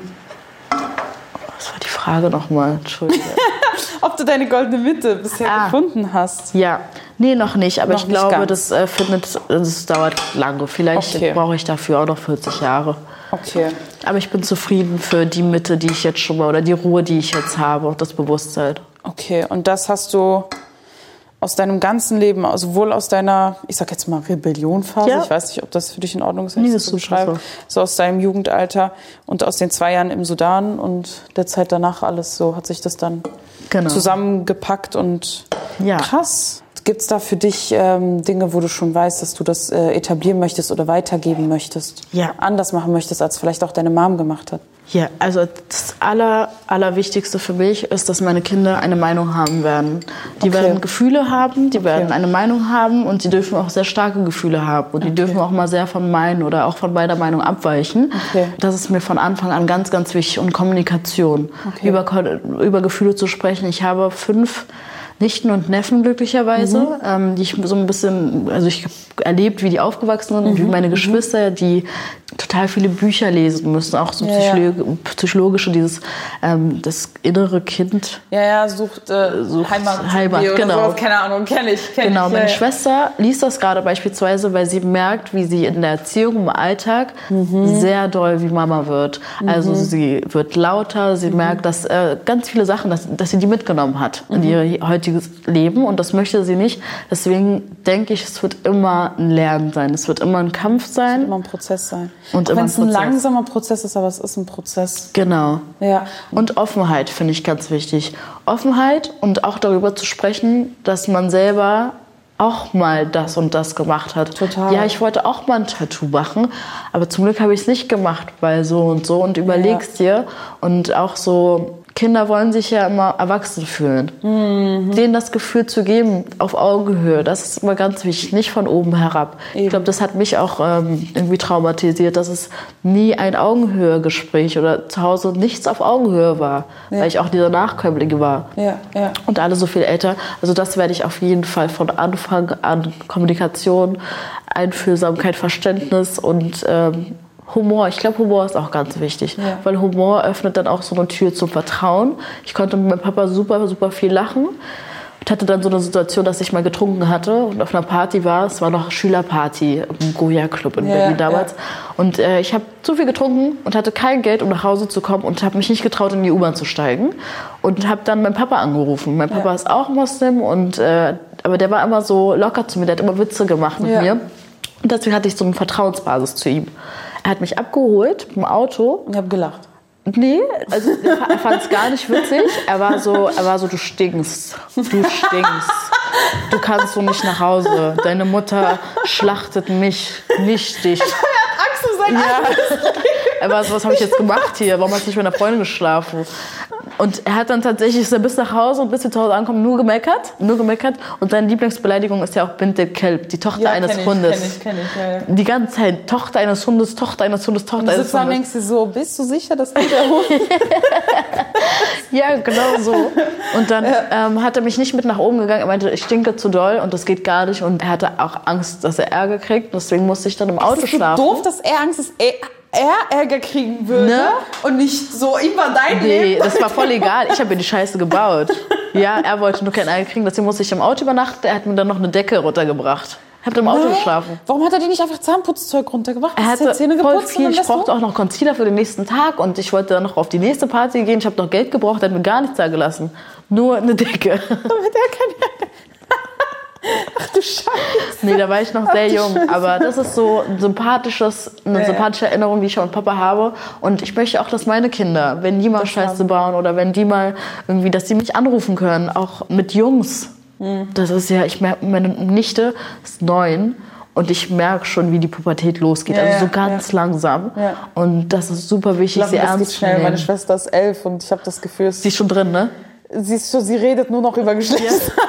was war die Frage nochmal? Entschuldige. [LAUGHS] Ob du deine goldene Mitte bisher ah, gefunden hast. Ja, nee, noch nicht. Aber noch ich glaube, das äh, findet, das dauert lange. Vielleicht okay. brauche ich dafür auch noch 40 Jahre. Okay. Aber ich bin zufrieden für die Mitte, die ich jetzt schon mal, oder die Ruhe, die ich jetzt habe und das Bewusstsein. Okay, und das hast du aus deinem ganzen Leben, sowohl aus deiner, ich sag jetzt mal Rebellionphase, ja. ich weiß nicht, ob das für dich in Ordnung ist, wenn ich das so beschreibe, so. so aus deinem Jugendalter und aus den zwei Jahren im Sudan und der Zeit danach alles so, hat sich das dann genau. zusammengepackt und ja. krass. Gibt es da für dich ähm, Dinge, wo du schon weißt, dass du das äh, etablieren möchtest oder weitergeben möchtest? Ja. Anders machen möchtest, als vielleicht auch deine Mom gemacht hat? Ja, also das Aller, Allerwichtigste für mich ist, dass meine Kinder eine Meinung haben werden. Die okay. werden Gefühle haben, die okay. werden eine Meinung haben und sie dürfen auch sehr starke Gefühle haben. Und die okay. dürfen auch mal sehr von meinen oder auch von meiner Meinung abweichen. Das ist mir von Anfang an ganz, ganz wichtig. Und Kommunikation, über, über Gefühle zu sprechen. Ich habe fünf Nichten und Neffen glücklicherweise, mhm. ähm, die ich so ein bisschen, also ich habe erlebt, wie die aufgewachsen sind, mhm. wie meine mhm. Geschwister, die total viele Bücher lesen müssen, auch so ja, ja. psychologische, dieses ähm, das innere Kind. Ja, ja, sucht, äh, sucht Heimat, Heimat genau. So. Keine Ahnung, kenne ich. Kenn genau, ich, meine ja, Schwester liest das gerade beispielsweise, weil sie merkt, wie sie in der Erziehung im Alltag mhm. sehr doll wie Mama wird. Also mhm. sie wird lauter, sie mhm. merkt, dass äh, ganz viele Sachen, dass, dass sie die mitgenommen hat in ihr heutiges Leben und das möchte sie nicht. Deswegen denke ich, es wird immer ein Lernen sein, es wird immer ein Kampf sein. Es wird immer ein Prozess sein. Und Auch wenn es ein, ein langsamer Prozess ist, aber es ist ein Prozess. Genau. Ja. Und Offenheit finde ich ganz wichtig. Offenheit und auch darüber zu sprechen, dass man selber auch mal das und das gemacht hat. Total. Ja, ich wollte auch mal ein Tattoo machen, aber zum Glück habe ich es nicht gemacht, weil so und so und überlegst ja. dir und auch so Kinder wollen sich ja immer erwachsen fühlen. Mhm. Denen das Gefühl zu geben, auf Augenhöhe, das ist immer ganz wichtig, nicht von oben herab. Eben. Ich glaube, das hat mich auch ähm, irgendwie traumatisiert, dass es nie ein Augenhöhe-Gespräch oder zu Hause nichts auf Augenhöhe war, ja. weil ich auch dieser Nachkömmling war. Ja, ja. Und alle so viel älter. Also das werde ich auf jeden Fall von Anfang an Kommunikation, Einfühlsamkeit, Verständnis und ähm, Humor, ich glaube, Humor ist auch ganz wichtig, ja. weil Humor öffnet dann auch so eine Tür zum Vertrauen. Ich konnte mit meinem Papa super, super viel lachen. Ich hatte dann so eine Situation, dass ich mal getrunken hatte und auf einer Party war. Es war noch Schülerparty im Goya Club in ja, Berlin damals. Ja. Und äh, ich habe zu viel getrunken und hatte kein Geld, um nach Hause zu kommen und habe mich nicht getraut, in die U-Bahn zu steigen. Und habe dann meinen Papa angerufen. Mein Papa ist auch Moslem und äh, aber der war immer so locker zu mir. Der hat immer Witze gemacht mit mir. Und deswegen hatte ich so eine Vertrauensbasis zu ihm. Er hat mich abgeholt im Auto. Und ich habe gelacht. Nee, also er fand es gar nicht witzig. Er war so, er war so, du stinkst. Du stinkst. Du kannst so nicht nach Hause. Deine Mutter schlachtet mich, nicht dich. Angst um sein Ja. Er war so, was habe ich jetzt gemacht hier? Warum hast du nicht mit einer Freundin geschlafen? Und er hat dann tatsächlich ist er bis nach Hause und bis wir zu Hause ankommen nur gemeckert, nur gemeckert. Und seine Lieblingsbeleidigung ist ja auch Bint Kelb, die Tochter Ja, eines ich, Hundes. kenn ich, kenn ich, ja, ja. Die ganze Zeit Tochter eines Hundes, Tochter eines Hundes, Tochter Du eines da und Hundes. denkst dir so, bist du sicher, dass du der Hund Ja, genau so. Und dann ähm, hat er mich nicht mit nach oben gegangen. Er meinte, ich stinke zu doll und das geht gar nicht. Und er hatte auch Angst, dass er Ärger kriegt. Deswegen musste ich dann im Auto ist so schlafen. doof, dass er Angst ist, er, er Ärger kriegen würde Ne? und nicht so, ihm war dein Nee, Leben. das war voll egal. Ich habe mir die Scheiße gebaut. Ja, er wollte nur keinen Ärger kriegen. Deswegen musste ich im Auto übernachten. Er hat mir dann noch eine Decke runtergebracht. Ich habe im Auto Hä? geschlafen. Warum hat er dir nicht einfach Zahnputzzeug runtergebracht? Er hatte Zähne voll viel. Ich brauchte auch noch Concealer für den nächsten Tag und ich wollte dann noch auf die nächste Party gehen. Ich habe noch Geld gebraucht, er hat mir gar nichts da gelassen. Nur eine Decke. Damit er kein Ach du Scheiße. Nee, da war ich noch sehr jung. Scheiße. Aber das ist so ein sympathisches, eine Ja. sympathische Erinnerung, die ich an Papa habe. Und ich möchte auch, dass meine Kinder, wenn die mal Scheiße bauen oder wenn die mal irgendwie, dass die mich anrufen können, auch mit Jungs. Mhm. Das ist ja, ich merke, meine Nichte ist neun. Und ich merke schon, wie die Pubertät losgeht. Ja, also ja, so ganz langsam. Ja. Und das ist super wichtig, Ich sie glaube, das geht ernst zu schnell. Meine nehmen. Schwester ist elf und ich habe das Gefühl, Sie ist schon drin, ne? sie, ist so, sie redet nur noch über Geschlecht. [LAUGHS]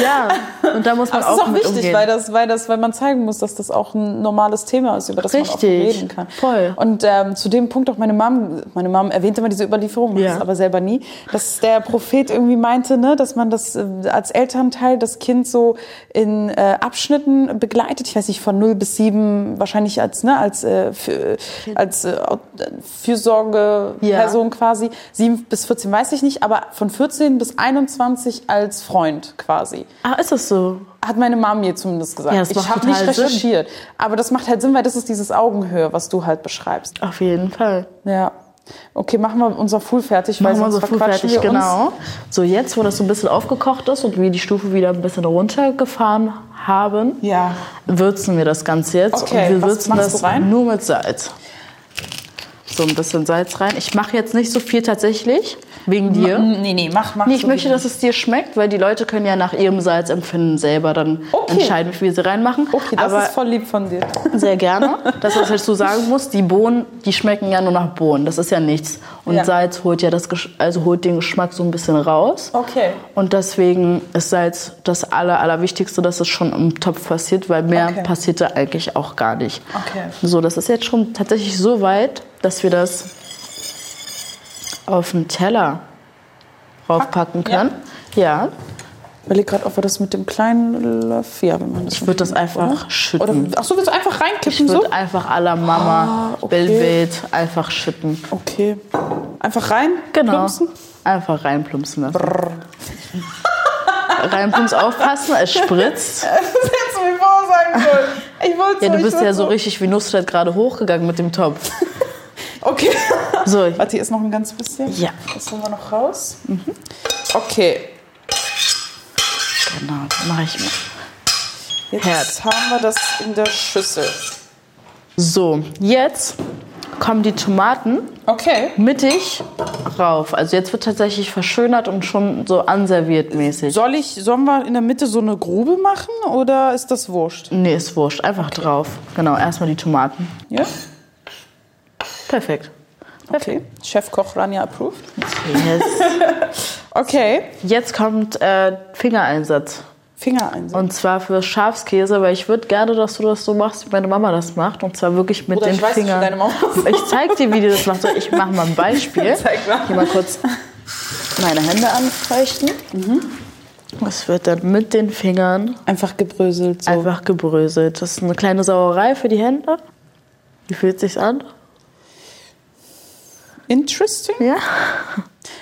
Ja. [LAUGHS] Und da muss man es ist auch, auch mit wichtig, umgehen. weil, das, weil, das, weil man zeigen muss, dass das auch ein normales Thema ist, über das man offen Richtig. reden kann. Voll. Und ähm, zu dem Punkt auch meine Mom, meine Mom erwähnt immer diese Überlieferung, macht Ja. es aber selber nie, dass der Prophet irgendwie meinte, ne, dass man das äh, als Elternteil das Kind so in äh, Abschnitten begleitet. Ich weiß nicht, von 0 bis 7 wahrscheinlich als, ne, als, äh, für, als äh, Fürsorgeperson quasi. 7 bis 14 weiß ich nicht, aber von 14 bis 21 als Freund quasi. Ah, ist das so? Hat meine Mom mir zumindest gesagt. Ja, ich habe nicht Sinn. recherchiert. Aber das macht halt Sinn, weil das ist dieses Augenhöhe, was du halt beschreibst. Auf jeden Fall. Ja. Okay, machen wir unser Full fertig, weil Machen wir sonst so früh verquatschen fertig, wir uns. genau. So, jetzt, wo das so ein bisschen aufgekocht ist und wir die Stufe wieder ein bisschen runtergefahren haben, Ja. würzen wir das Ganze jetzt. Okay, und wir würzen das nur mit Salz. So ein bisschen Salz rein. Ich mache jetzt nicht so viel tatsächlich, wegen dir. Nee, nee, mach, mach. Nee, ich so möchte, dass es dir schmeckt, weil die Leute können ja nach ihrem Salzempfinden selber dann Okay. entscheiden, wie viel sie reinmachen. Okay, das Aber ist voll lieb von dir. sehr gerne. [LAUGHS] Das, was ich so sagen muss, die Bohnen, die schmecken ja nur nach Bohnen. Das ist ja nichts. Und Ja. Salz holt ja das, also holt den Geschmack so ein bisschen raus. Okay. Und deswegen ist Salz das Aller, Allerwichtigste, dass es schon im Topf passiert, weil mehr Okay. passiert da eigentlich auch gar nicht. Okay. So, das ist jetzt schon tatsächlich so weit, dass wir das auf einen Teller raufpacken Ja. können. Ja. Ich überleg gerade, ob wir das mit dem kleinen Löffel, ja, wenn man das Ich würde das einfach Oder, schütten. ach so, willst du einfach Ich reinkippen so? würde einfach à la Mama, Ah, okay. Billbild, einfach schütten. Okay. Einfach rein? Genau. plumpsen? Einfach reinplumpsen lassen. [LAUGHS] Reinplumpsen aufpassen, es spritzt. [LAUGHS] Das hättest du mir vorher sagen sollen. Ich wollte Ja, du ich bist ja so richtig wie Nusret gerade hochgegangen mit dem Topf. [LAUGHS] Okay. So, [LAUGHS] Warte, hier ist noch ein ganz bisschen. Ja. Das holen wir noch raus. Okay. genau, mache ich mal. Jetzt Herz. haben wir das in der Schüssel. So, jetzt kommen die Tomaten Okay. mittig rauf. Also jetzt wird tatsächlich verschönert und schon so anserviert mäßig. Soll ich, sollen wir in der Mitte so eine Grube machen oder ist das wurscht? Nee, ist wurscht. Einfach drauf. Genau, erstmal die Tomaten. Ja? Perfekt. Okay. Chefkoch Rania approved. Yes. [LAUGHS] Okay. Jetzt kommt äh, Fingereinsatz. Finger einsatz. Und zwar für Schafskäse, weil ich würde gerne, dass du das so machst, wie meine Mama das macht. Und zwar wirklich mit Bruder, den ich weiß Fingern. deine Mama ich zeig dir, wie die das macht. So, Ich mache mal ein Beispiel. [LAUGHS] Zeig mal. Hier mal kurz meine Hände anfeuchten. Das wird dann mit den Fingern Einfach gebröselt. So. einfach gebröselt. Das ist eine kleine Sauerei für die Hände. Wie fühlt sich's an? Interesting. Ja.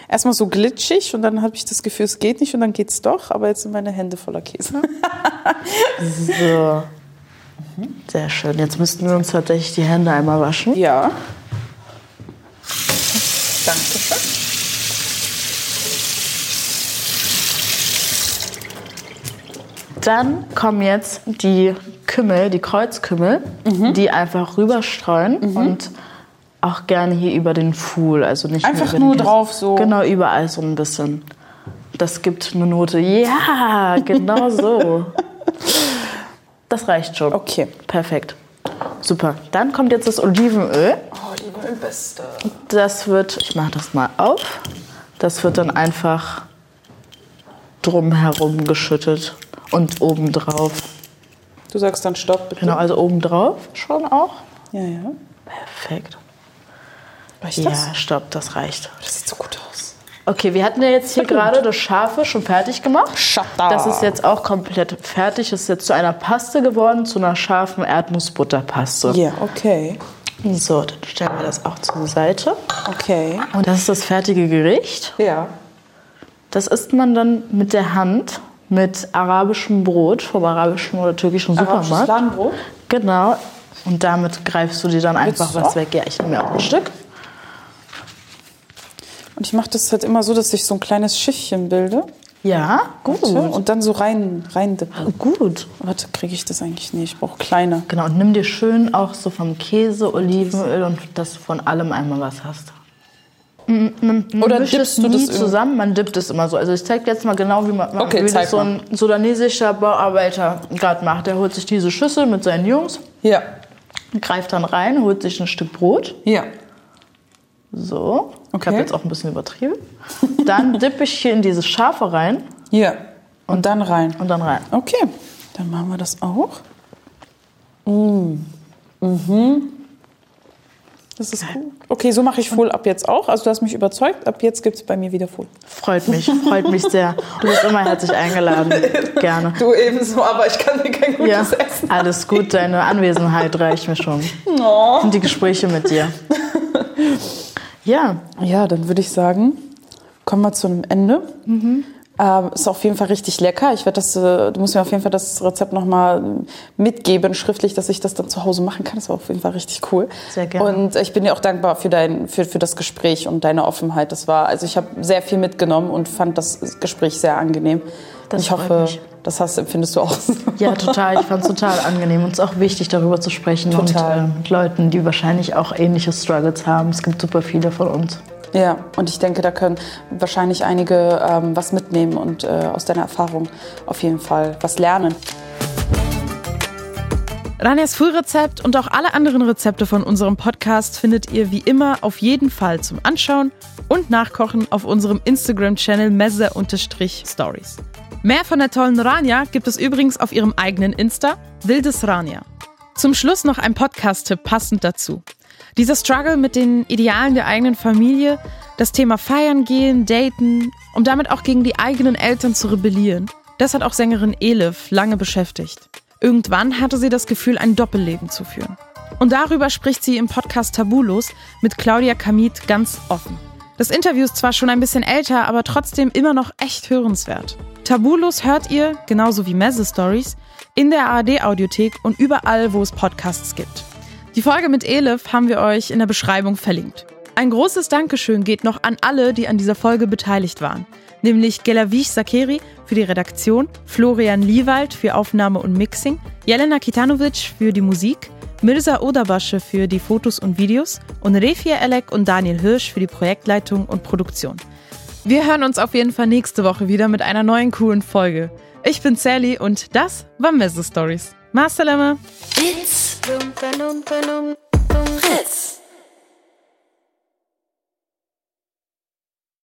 Erstmal so glitschig und dann habe ich das Gefühl, es geht nicht und dann geht's doch, aber jetzt sind meine Hände voller Käse. [LAUGHS] So. Sehr schön. Jetzt müssten wir uns tatsächlich die Hände einmal waschen. Ja. Dankeschön. Dann kommen jetzt die Kümmel, die Kreuzkümmel, die einfach rüberstreuen und auch gerne hier über den Fuhl, also nicht Einfach nur den drauf so. Genau, überall so ein bisschen. Das gibt eine Note. Ja, genau [LAUGHS] so. Das reicht schon. Okay. Perfekt. Super. Dann kommt jetzt das Olivenöl. Olivenöl beste. Das wird, ich mache das mal auf. Das wird dann einfach drumherum geschüttet und obendrauf. Du sagst dann Stopp, bitte. Genau, also obendrauf schon auch. Ja, ja. Perfekt. Reicht das? Ja, stopp, das reicht. Das sieht so gut aus. Okay, wir hatten ja jetzt hier gerade das Scharfe schon fertig gemacht. Schatta. Das ist jetzt auch komplett fertig. Das ist jetzt zu einer Paste geworden, zu einer scharfen Erdnussbutterpaste. Ja, okay. So, dann stellen wir das auch zur Seite. Okay. Und das ist das fertige Gericht. Ja. Das isst man dann mit der Hand mit arabischem Brot vom arabischen oder türkischen Arabisches Supermarkt. Ladenbrot? Genau. Und damit greifst du dir dann einfach was weg. Ja, ich nehme mir auch ein Stück. Und ich mache das halt immer so, dass ich so ein kleines Schiffchen bilde. Ja, gut. Und dann so rein, rein dippe. Gut. Warte, kriege ich das eigentlich nicht? Ich brauche kleiner. Genau, und nimm dir schön auch so vom Käse, Olivenöl und dass du von allem einmal was hast. Man, man Oder mischt dippst es du nie das zusammen, man dippt es immer so. Also ich zeige jetzt mal genau, wie, man, Okay, wie das so ein sudanesischer Bauarbeiter gerade macht. Der holt sich diese Schüssel mit seinen Jungs, Ja. greift dann rein, holt sich ein Stück Brot. Ja. So, ich Okay. habe jetzt auch ein bisschen übertrieben. Dann dippe ich hier in dieses Scharfe rein Ja. Und dann rein. und dann rein. Okay, dann machen wir das auch. Mm. Mhm. Das ist gut. Okay, so mache ich Full ab jetzt auch. Also du hast mich überzeugt. Ab jetzt gibt es bei mir wieder Full. Freut mich, freut mich sehr. Du bist immer herzlich eingeladen. [LAUGHS] Gerne. Du ebenso, aber ich kann mir kein Ja, alles gut, deine Anwesenheit reicht mir schon. Oh. Und die Gespräche mit dir. Ja, Ja, dann würde ich sagen, kommen wir zu einem Ende. Ähm, ist auf jeden Fall richtig lecker. Ich werde das, äh, du musst mir auf jeden Fall das Rezept nochmal mitgeben, schriftlich, dass ich das dann zu Hause machen kann. Das war auf jeden Fall richtig cool. Sehr gerne. Und ich bin dir auch dankbar für dein, für, für das Gespräch und deine Offenheit. Das war, also ich habe sehr viel mitgenommen und fand das Gespräch sehr angenehm. Das Und ich hoffe, mich. Das hast, empfindest du auch. so. [LAUGHS] ja, total. Ich fand es total angenehm. Und es ist auch wichtig, darüber zu sprechen. Total. Und äh, mit Leuten, die wahrscheinlich auch ähnliche Struggles haben. Es gibt super viele von uns. Ja, und ich denke, da können wahrscheinlich einige ähm, was mitnehmen und äh, aus deiner Erfahrung auf jeden Fall was lernen. Ranias Frührezept und auch alle anderen Rezepte von unserem Podcast findet ihr wie immer auf jeden Fall zum Anschauen und Nachkochen auf unserem Instagram-Channel messe-stories. Mehr von der tollen Rania gibt es übrigens auf ihrem eigenen Insta, Wildes Rania. Zum Schluss noch ein Podcast-Tipp passend dazu. Dieser Struggle mit den Idealen der eigenen Familie, das Thema Feiern gehen, daten, um damit auch gegen die eigenen Eltern zu rebellieren, das hat auch Sängerin Elif lange beschäftigt. Irgendwann hatte sie das Gefühl, ein Doppelleben zu führen. Und darüber spricht sie im Podcast Tabulos mit Claudia Kamit ganz offen. Das Interview ist zwar schon ein bisschen älter, aber trotzdem immer noch echt hörenswert. Tabulos hört ihr, genauso wie Messe Stories, in der ARD-Audiothek und überall, wo es Podcasts gibt. Die Folge mit Elif haben wir euch in der Beschreibung verlinkt. Ein großes Dankeschön geht noch an alle, die an dieser Folge beteiligt waren. Nämlich Gelavish Sakeri für die Redaktion, Florian Liewald für Aufnahme und Mixing, Jelena Kitanovic für die Musik, Mirza Odabasche für die Fotos und Videos und Refia Elek und Daniel Hirsch für die Projektleitung und Produktion. Wir hören uns auf jeden Fall nächste Woche wieder mit einer neuen coolen Folge. Ich bin Sally und das war Messe Stories. Ma salama! It's Fritz.